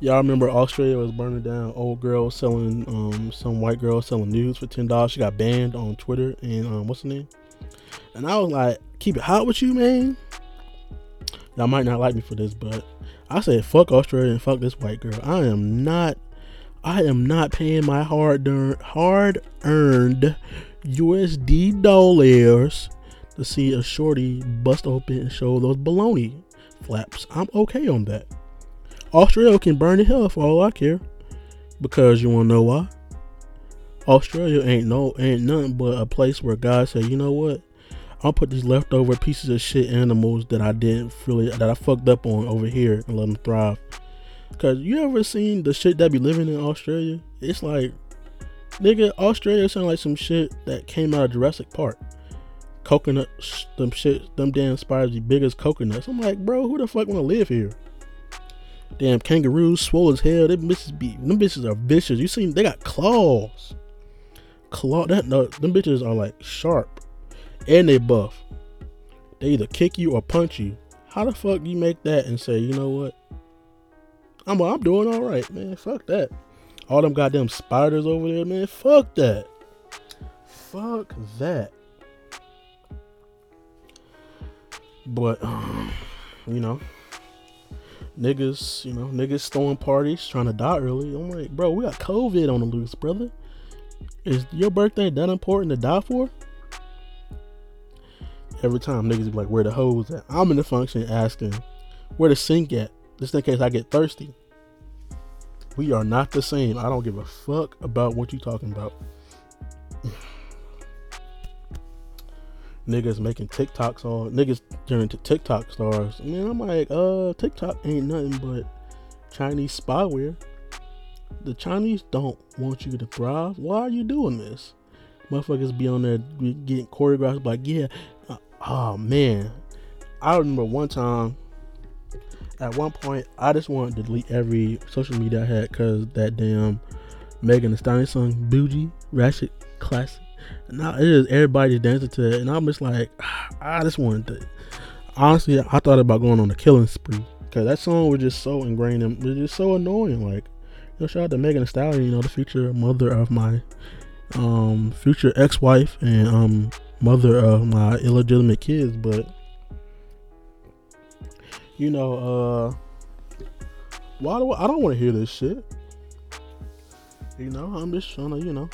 y'all remember Australia was burning down? Old girl selling, um, some white girl selling news for ten dollars. She got banned on Twitter and um, what's her name? And I was like, keep it hot with you, man. Y'all might not like me for this, but I said fuck Australia and fuck this white girl. I am not I am not paying my hard earned hard earned USD dollars to see a shorty bust open and show those baloney flaps. I'm okay on that. Australia can burn the hell for all I care. Because you wanna know why? Australia ain't no ain't nothing but a place where God said, you know what? I'll put these leftover pieces of shit animals that I didn't really that I fucked up on over here and let them thrive. Cause you ever seen the shit that be living in Australia? It's like, nigga, Australia sound like some shit that came out of Jurassic Park. Coconut, them shit, them damn spiders big as coconuts. I'm like, bro, who the fuck wanna live here? Damn kangaroos, swole as hell. Them bitches be, them bitches are vicious. You see, they got claws. Claw, that no, them bitches are like sharp and they buff. They either kick you or punch you. How the fuck you make that and say, you know what? I'm I'm doing all right, man. Fuck that. All them goddamn spiders over there, man. Fuck that. Fuck that. But you know, niggas, you know, niggas throwing parties, trying to die early. I'm like, bro, we got COVID on the loose, brother. Is your birthday that important to die for? Every time niggas be like, where the hose at? I'm in the function asking, where the sink at? Just in case I get thirsty. We are not the same. I don't give a fuck about what you talking about. niggas making TikToks on niggas turning to TikTok stars. I mean, I'm like, uh, TikTok ain't nothing but Chinese spyware. The Chinese don't want you to thrive. Why are you doing this? Motherfuckers be on there getting choreographed like, yeah, oh man, I remember one time. At one point, I just wanted to delete every social media I had because that damn Megan Thee Stallion song "Bougie" Ratchet Classic. Now it is everybody dancing to it, and I'm just like, I just wanted to. Honestly, I thought about going on a killing spree because that song was just so ingrained and was just so annoying. Like, you know, shout out to Megan Thee Stallion, you know, the future mother of my um future ex-wife and um mother of my illegitimate kids, but you know, uh, why do I, I don't want to hear this shit? You know, I'm just trying to, you know,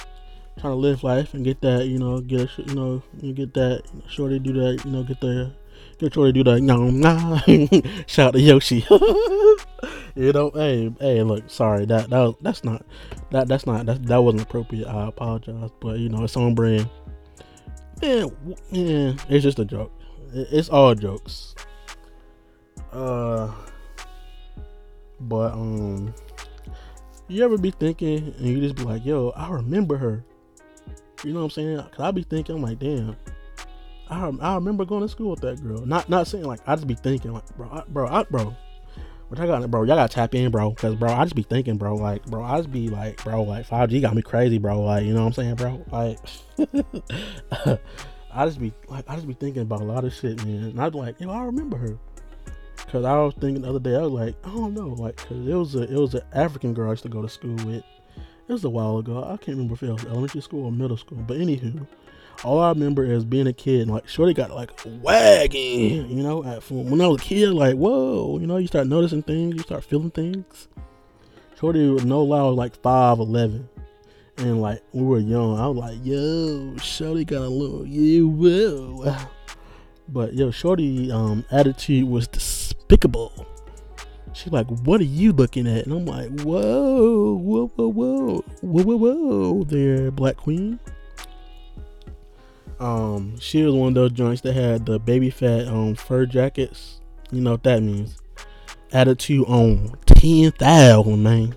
trying to live life and get that, you know, get you know, you get that shorty do that, you know, get the get shorty do that, nah, nah. shout to Yoshi. you know, hey, hey, look, sorry that that that's not that that's not that that wasn't appropriate. I apologize, but you know, it's on brand. Man, man, it's just a joke. It's all jokes. Uh, but um, you ever be thinking and you just be like, "Yo, I remember her." You know what I'm saying? Cause I be thinking, I'm like, damn. I, I remember going to school with that girl. Not not saying like I just be thinking like, bro, I, bro, I, bro. But I got bro, y'all gotta tap in, bro. Cause bro, I just be thinking, bro, like, bro, I just be like, bro, like 5G got me crazy, bro. Like, you know what I'm saying, bro? Like, I just be like, I just be thinking about a lot of shit, man. And I'd be like, yo, I remember her. Cause I was thinking the other day, I was like, I don't know, like, cause it was a it was an African girl I used to go to school with. It was a while ago. I can't remember if it was elementary school or middle school. But anywho, all I remember is being a kid and like Shorty got like wagon, you know. At, when I was a kid, like whoa, you know, you start noticing things, you start feeling things. Shorty was no lie like five eleven, and like we were young. I was like, yo, Shorty got a little yeah, whoa. But yo, Shorty um attitude was despicable. She's like, "What are you looking at?" And I'm like, "Whoa, whoa, whoa, whoa, whoa, whoa, whoa, there, Black Queen." Um, she was one of those joints that had the baby fat um fur jackets. You know what that means? Attitude on ten thousand, man.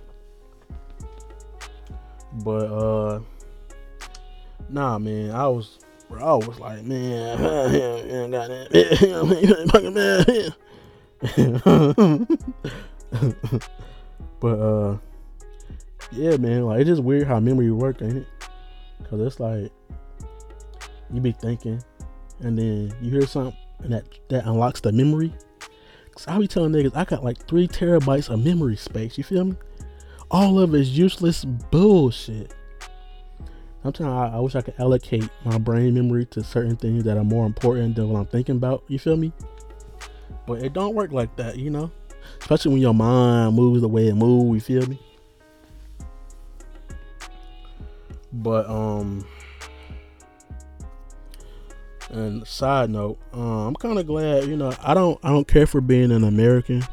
But uh, nah, man, I was, bro, I was like, man, man, got that, but uh, yeah, man, like it's just weird how memory work, ain't it? Cause it's like you be thinking, and then you hear something, and that that unlocks the memory. Cause I be telling niggas I got like three terabytes of memory space. You feel me? All of it's useless bullshit. Sometimes I, I wish I could allocate my brain memory to certain things that are more important than what I'm thinking about. You feel me? But it don't work like that, you know? Especially when your mind moves the way it moves, you feel me? But um and side note, uh, I'm kind of glad, you know, I don't I don't care for being an American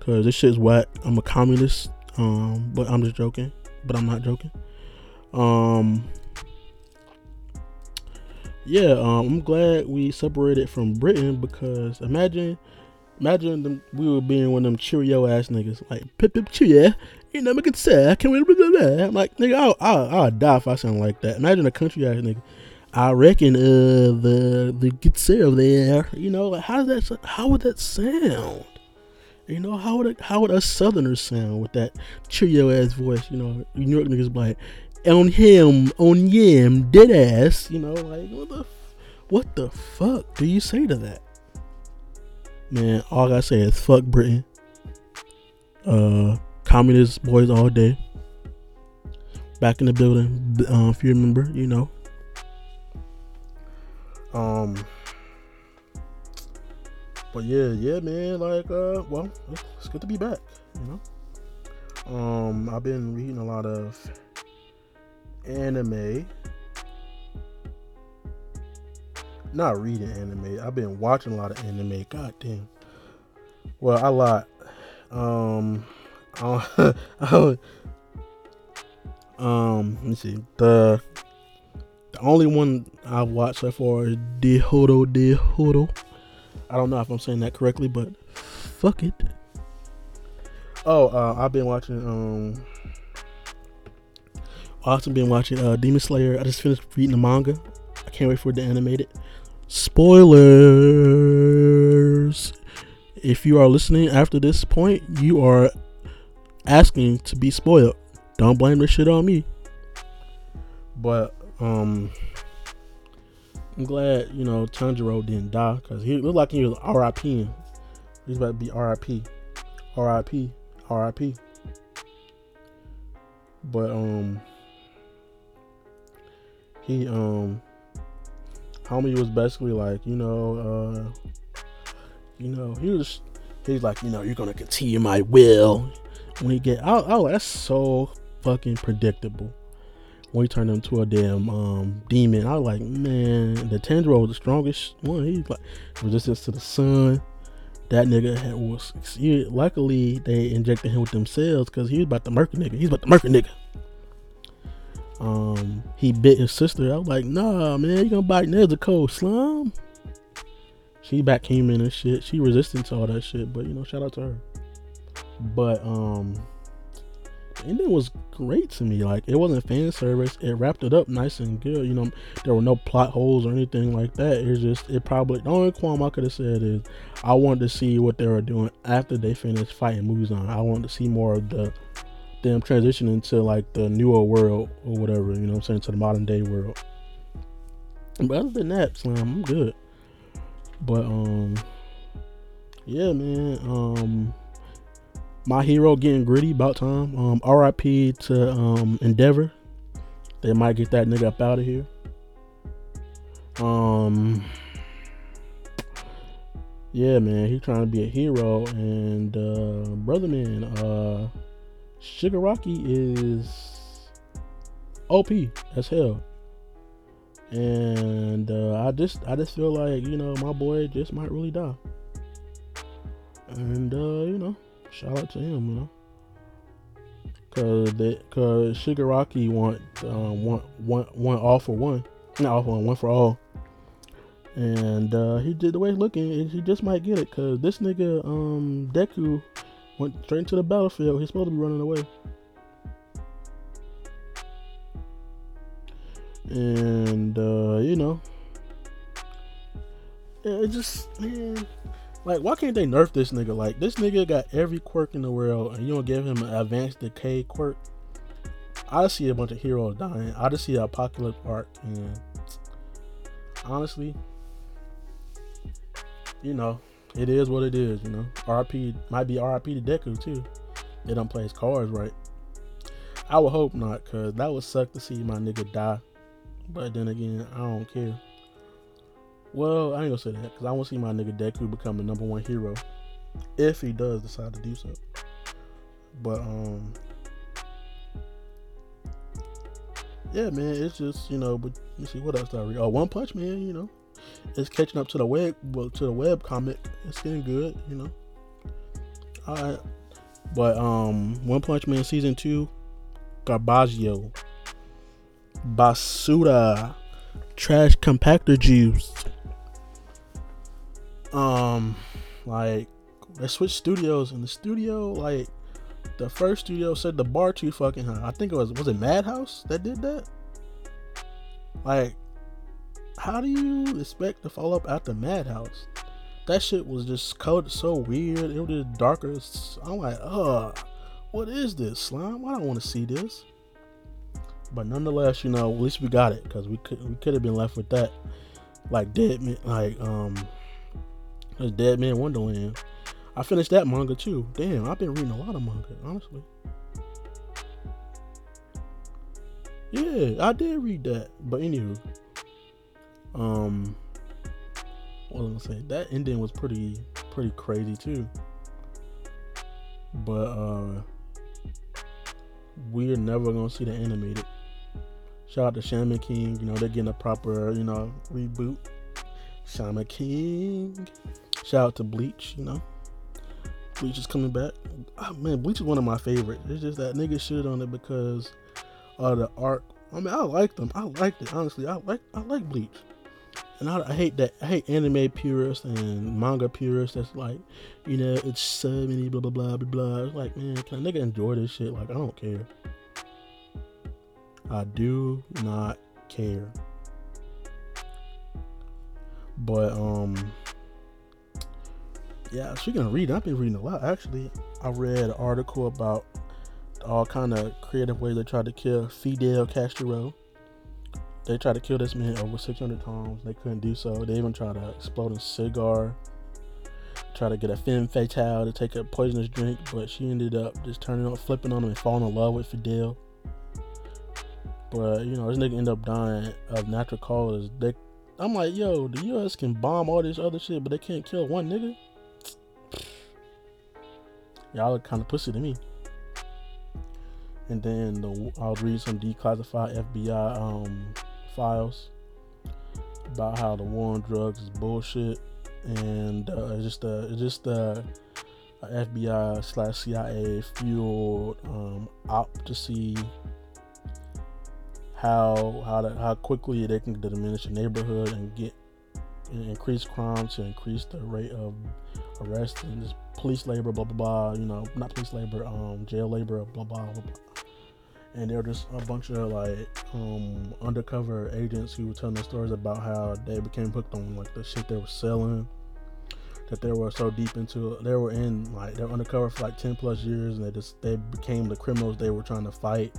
cuz this shit's whack. I'm a communist. Um but I'm just joking, but I'm not joking. Um yeah, um, I'm glad we separated from Britain because imagine, imagine them, we were being one of them Cheerio ass niggas like pip pip cheerio. you know, make it sad. Can we? Blah, blah, blah. I'm like, nigga, I'll, I'll, I'll die if I sound like that. Imagine a country ass nigga. I reckon uh the the sale there, you know, like how does that how would that sound? You know, how would how would a southerner sound with that Cheerio ass voice? You know, New York niggas like, on him, on him, dead ass. You know, like what the, what the fuck do you say to that? Man, all I say is fuck Britain. Uh, communist boys all day. Back in the building, uh, if you remember, you know. Um. But yeah, yeah, man. Like, uh, well, it's good to be back. You know. Um, I've been reading a lot of anime. Not reading anime. I've been watching a lot of anime. God damn. Well, a lot. Um, I um, let me see. The the only one I've watched so far is De Hodo De Hodo. I don't know if I'm saying that correctly, but fuck it. Oh, uh, I've been watching um also been watching uh, Demon Slayer. I just finished reading the manga. I can't wait for it to animate it. Spoilers. If you are listening after this point, you are asking to be spoiled. Don't blame this shit on me. But um I'm glad, you know, Tanjiro didn't die because he looked like he was RIP. He's about to be RIP. RIP. RIP. But um he um homie was basically like you know uh you know he was he's like you know you're gonna continue my will when he get oh, oh that's so fucking predictable when he turned into a damn um, demon. I was like, man, the Tanjiro was the strongest one. He's like resistance to the sun. That nigga had, was luckily they injected him with themselves because he was about to murder nigga. He's about to murder nigga. Um, he bit his sister. I was like, nah, man, you gonna bite Nezuko, slime. She back human and shit. She resistant to all that shit, but you know, shout out to her. But um ending was great to me. Like it wasn't fan service. It wrapped it up nice and good. You know, there were no plot holes or anything like that. It's just it probably the only qualm I could have said is I wanted to see what they were doing after they finished fighting Muzan. I wanted to see more of the them transitioning to like the newer world or whatever. You know I'm saying to the modern day world. But other than that, Slam, I'm good. But um, yeah, man. Um my hero getting gritty about time. Um, RIP to um Endeavor. They might get that nigga up out of here. Um, yeah, man, he trying to be a hero, and uh, brother man, uh, Shigaraki is OP as hell, and uh, I just I just feel like you know my boy just might really die, and uh, you know shout out to him, you know. Cause they, cause Shigaraki want, um, want, want, want all for one, not all for one, one for all. And uh, he did the way he's looking, and he just might get it. Cause this nigga, um, Deku, went straight into the battlefield. He's supposed to be running away. And uh, you know, it just man, like, why can't they nerf this nigga? Like, this nigga got every quirk in the world, and you don't give him an advanced decay quirk. I see a bunch of heroes dying. I just see an apocalypse arc, and honestly, you know, it is what it is. You know, RP might be RIP to Deku too. They don't play his cards right. I would hope not, cause that would suck to see my nigga die. But then again, I don't care. Well, I ain't gonna say that because I want to see my nigga Deku become the number one hero if he does decide to do so. But um, yeah, man, it's just you know. But you see what else I read? Oh, One Punch Man, you know, it's catching up to the web, well, to the web comic. It's getting good, you know. All right, but um, One Punch Man season two, Garbaggio, Basura, trash compactor juice um like they switched studios and the studio like the first studio said the bar too fucking high. I think it was was it Madhouse that did that? Like how do you expect to follow up after the Madhouse? That shit was just so weird. It was just darker. I'm like, uh, what is this slime? I don't want to see this. But nonetheless, you know, at least we got it because we could we could have been left with that, like dead man, like um Dead Man Wonderland. I finished that manga too. Damn, I've been reading a lot of manga, honestly. Yeah, I did read that. But anywho, um, what was I gonna say? That ending was pretty, pretty crazy too. But uh, we're never gonna see the animated. Shout out to Shaman King. You know they're getting a proper, you know, reboot. Shaman King. Shout out to Bleach, you know. Bleach is coming back. Oh, man, Bleach is one of my favorites. It's just that nigga shit on it because of the arc. I mean, I like them. I liked it honestly. I like I like Bleach, and I, I hate that. I hate anime purists and manga purists. That's like, you know, it's so many blah blah blah blah blah. It's like, man, can a nigga enjoy this shit? Like, I don't care. I do not care. But um yeah, speaking of reading, I've been reading a lot actually. I read an article about all kind of creative ways they tried to kill Fidel Castro. They tried to kill this man over 600 times. They couldn't do so. They even tried to explode a cigar. Try to get a femme fatale to take a poisonous drink, but she ended up just turning on, flipping on him and falling in love with Fidel. But you know, this nigga ended up dying of natural causes. They, I'm like, yo, the U.S. can bomb all this other shit, but they can't kill one nigga. Y'all are kind of pussy to me. and then the, I was reading some declassified FBI um, files about how the war on drugs is bullshit, and uh, just a just a, a FBI slash CIA fueled um, op to see how how to, how quickly they can diminish the neighborhood and get increase crime to increase the rate of arrest and just police labor, blah blah blah. You know, not police labor, um, jail labor, blah blah blah. blah. And there were just a bunch of like um, undercover agents who were telling their stories about how they became hooked on like the shit they were selling. That they were so deep into, they were in like they're undercover for like ten plus years, and they just they became the criminals they were trying to fight.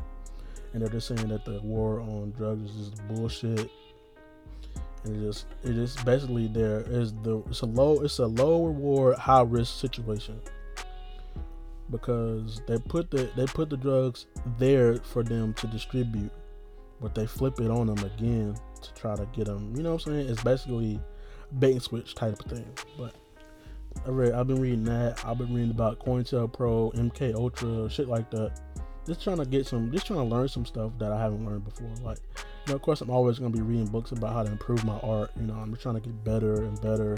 And they're just saying that the war on drugs is just bullshit and it just it is basically there is the it's a low it's a low reward high risk situation because they put the they put the drugs there for them to distribute but they flip it on them again to try to get them you know what i'm saying it's basically bait and switch type of thing but I read, I've been reading that. I've been reading about COINTELPRO, MK Ultra, shit like that. Just trying to get some, just trying to learn some stuff that I haven't learned before. Like know, of course, I'm always going to be reading books about how to improve my art. You know, I'm trying to get better and better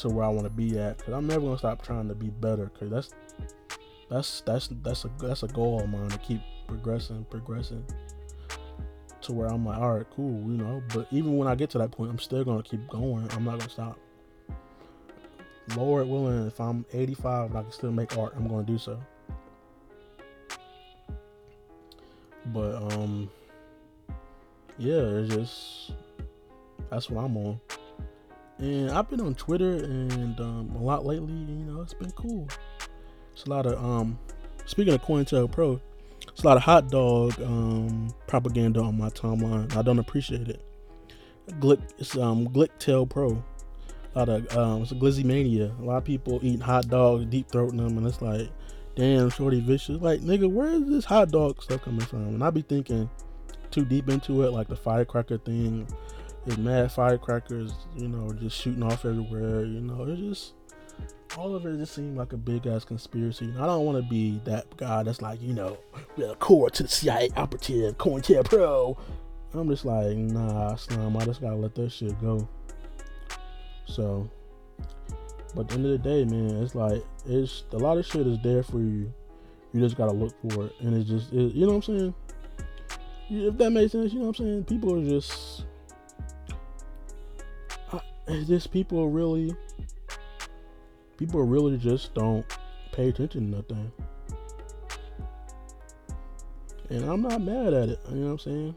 to where I want to be at. Cause I'm never to stop trying to be better. Cause that's that's that's that's a that's a goal of mine to keep progressing, progressing to where I'm like, all right, cool, you know. But even when I get to that point, I'm still going to keep going. I'm not to stop. Lord willing, if I'm 85 and I can still make art, I'm going to do so. But um yeah, it's just that's what I'm on. And I've been on Twitter and um, a lot lately. You know, it's been cool. It's a lot of um. Speaking of COINTELPRO, Pro, it's a lot of hot dog um, propaganda on my timeline. I don't appreciate it. Glick, it's um Glicktail Pro. A lot of um, it's a glizzy mania. A lot of people eating hot dogs, deep throating them, and it's like, damn, shorty vicious. Like, nigga, where is this hot dog stuff coming from? And I be thinking, too deep into it, like the firecracker thing. Is mad firecrackers, you know, just shooting off everywhere. You know, it's just all of it just seemed like a big ass conspiracy. And I don't want to be that guy that's like, you know, we're core to the CIA operative, COINTELPRO. I'm just like, nah, Slime, I just gotta let that shit go. So, but at the end of the day, man, it's like it's a lot of shit is there for you. You just gotta look for it, and it's just, it, you know what I'm saying if that makes sense, you know what I'm saying? People are just, it's just people really, people really just don't pay attention to nothing. And I'm not mad at it, you know what I'm saying?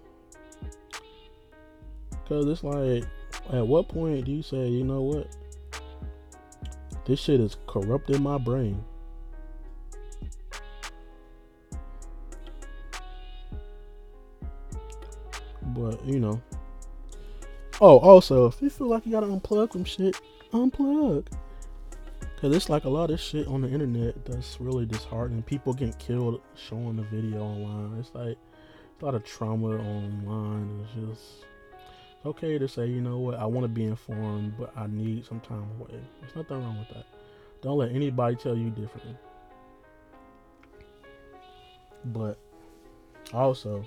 Because it's like, at what point do you say, you know what? This shit is corrupting my brain. But you know. Oh, also, if you feel like you gotta unplug from shit, unplug. Cause it's like a lot of shit on the internet that's really disheartening. People getting killed showing the video online. It's like a lot of trauma online. It's just okay to say, you know what, I want to be informed, but I need some time away. There's nothing wrong with that. Don't let anybody tell you differently. But also,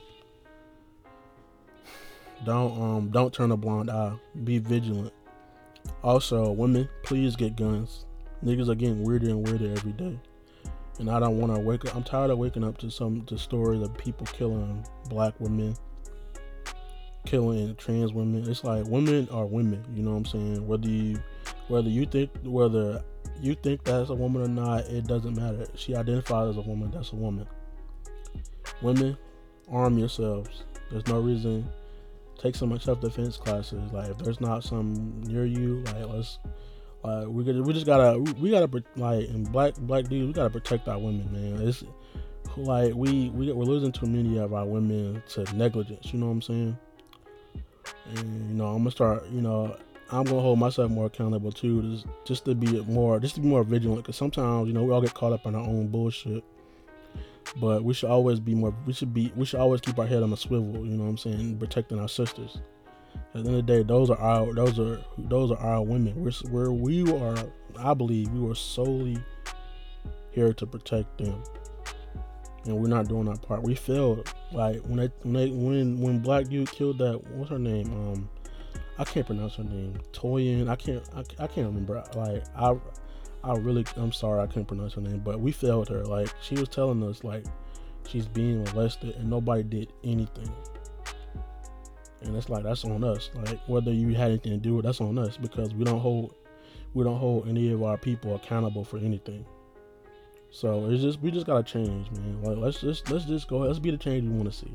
don't um don't turn a blind eye. Be vigilant. Also, women, please get guns. Niggas are getting weirder and weirder every day. And I don't want to wake up. I'm tired of waking up to some to stories of people killing black women, killing trans women. It's like women are women. You know what I'm saying? Whether you whether you think whether you think that's a woman or not, it doesn't matter. She identifies as a woman. That's a woman. Women, arm yourselves. There's no reason take some self defense classes. Like if there's not some near you, like let's like we we just gotta we gotta like in black black dudes we gotta protect our women, man. It's like we we we're losing too many of our women to negligence. You know what I'm saying? And you know I'm gonna start. You know I'm gonna hold myself more accountable too, just, just to be more just to be more vigilant. Because sometimes you know we all get caught up in our own bullshit but we should always be more we should be we should always keep our head on a swivel you know what i'm saying protecting our sisters at the end of the day those are our those are those are our women we're, we're we are i believe we were solely here to protect them and we're not doing our part. We failed. Like when they when they, when when Black dude killed that what's her name? Um, I can't pronounce her name. Toyin. I can't. I, I can't remember. Like I, I really. I'm sorry. I couldn't pronounce her name. But we failed her. Like she was telling us like she's being molested and nobody did anything. And it's like that's on us. Like whether you had anything to do with that's on us because we don't hold we don't hold any of our people accountable for anything. So it's just we just gotta change, man. Like let's just let's just go. Let's be the change we want to see.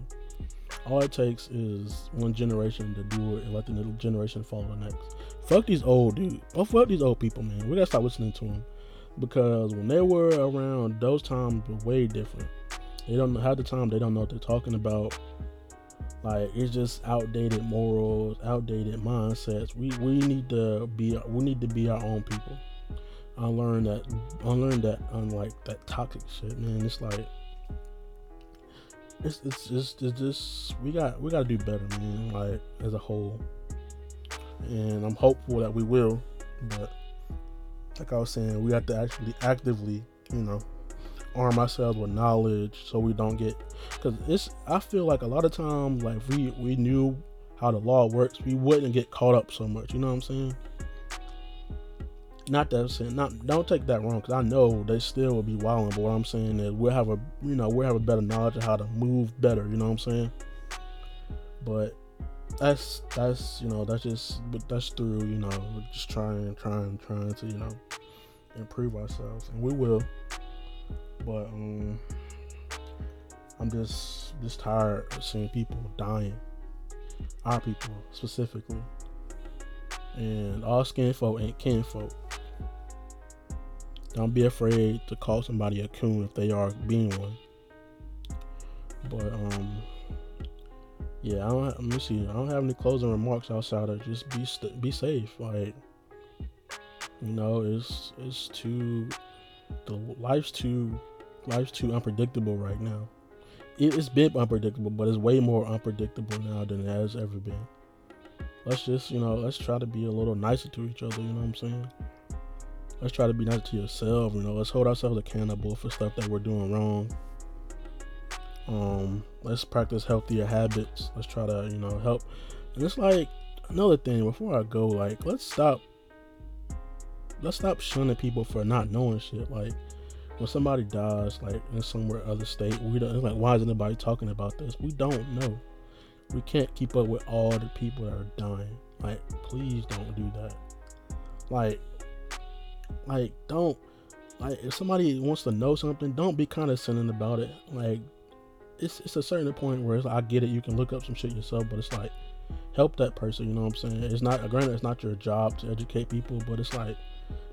All it takes is one generation to do it and let the new generation follow the next. Fuck these old dudes. Oh, fuck these old people, man. We gotta stop listening to them because when they were around, those times were way different. They don't know have the time. They don't know what they're talking about. Like it's just outdated morals, outdated mindsets. We we need to be we need to be our own people. I learned that I learned that unlike that toxic shit, man. It's like it's it's just it's just we got we got to do better, man. Like as a whole, and I'm hopeful that we will. But like I was saying, we have to actually actively, you know, arm ourselves with knowledge so we don't get because it's i feel like a lot of times like we we knew how the law works we wouldn't get caught up so much you know what i'm saying not that I'm saying not don't take that wrong because I know they still will be wilding, but what I'm saying is we'll have a you know we'll have a better knowledge of how to move better. You know what I'm saying? But that's that's you know that's just but that's through you know just trying trying trying to you know improve ourselves and we will. But um, I'm just just tired of seeing people dying, our people specifically, and all skin folk ain't kin folk. Don't be afraid to call somebody a coon if they are being one. But um, yeah, I don't. Have, let me see. I don't have any closing remarks outside of just be st- be safe. Like, you know, it's it's too the life's too life's too unpredictable right now. It, has been unpredictable, but it's way more unpredictable now than it has ever been. Let's just, you know, let's try to be a little nicer to each other. You know what I'm saying? Let's try to be nice to yourself. You know, let's hold ourselves accountable for stuff that we're doing wrong. Um, let's practice healthier habits. Let's try to, you know, help. And it's like another thing before I go, like, let's stop. Let's stop shunning people for not knowing shit. Like, when somebody dies, like in somewhere other state, we don't like why is anybody talking about this? We don't know. We can't keep up with all the people that are dying. Like, please don't do that. Like, like don't like if somebody wants to know something, don't be condescending about it. Like, it's it's a certain point where like, I get it, you can look up some shit yourself, but it's like help that person. You know what I'm saying? It's not granted, it's not your job to educate people, but it's like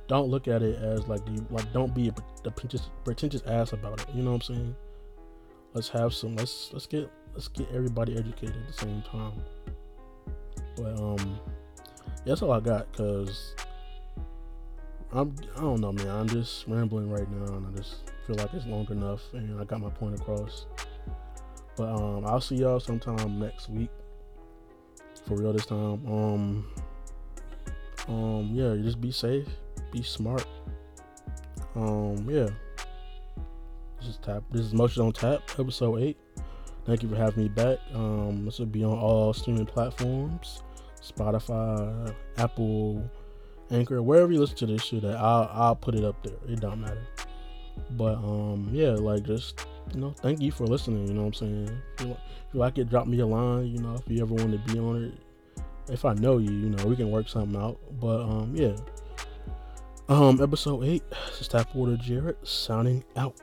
don't look at it as like you like don't be a, pretentious, pretentious ass about it. You know what I'm saying? Let's have some. Let's let's get let's get everybody educated at the same time. But um, that's all I got. Cause I'm I don't know, man. I'm just rambling right now, and I just feel like it's long enough, and I got my point across. But um, I'll see y'all sometime next week. For real this time. Um, um, yeah, just be safe be smart. Um, yeah. This is tap. This is Motion on Tap, episode eight. Thank you for having me back. Um, this will be on all streaming platforms: Spotify, Apple, Anchor, wherever you listen to this shit. I'll I'll put it up there. It don't matter. But um, yeah, like just you know, thank you for listening. You know what I'm saying? If you, if you like it, drop me a line. You know, if you ever want to be on it, if I know you, you know, we can work something out. But um, yeah. Um, episode eight. This is Tap Water Jared signing out.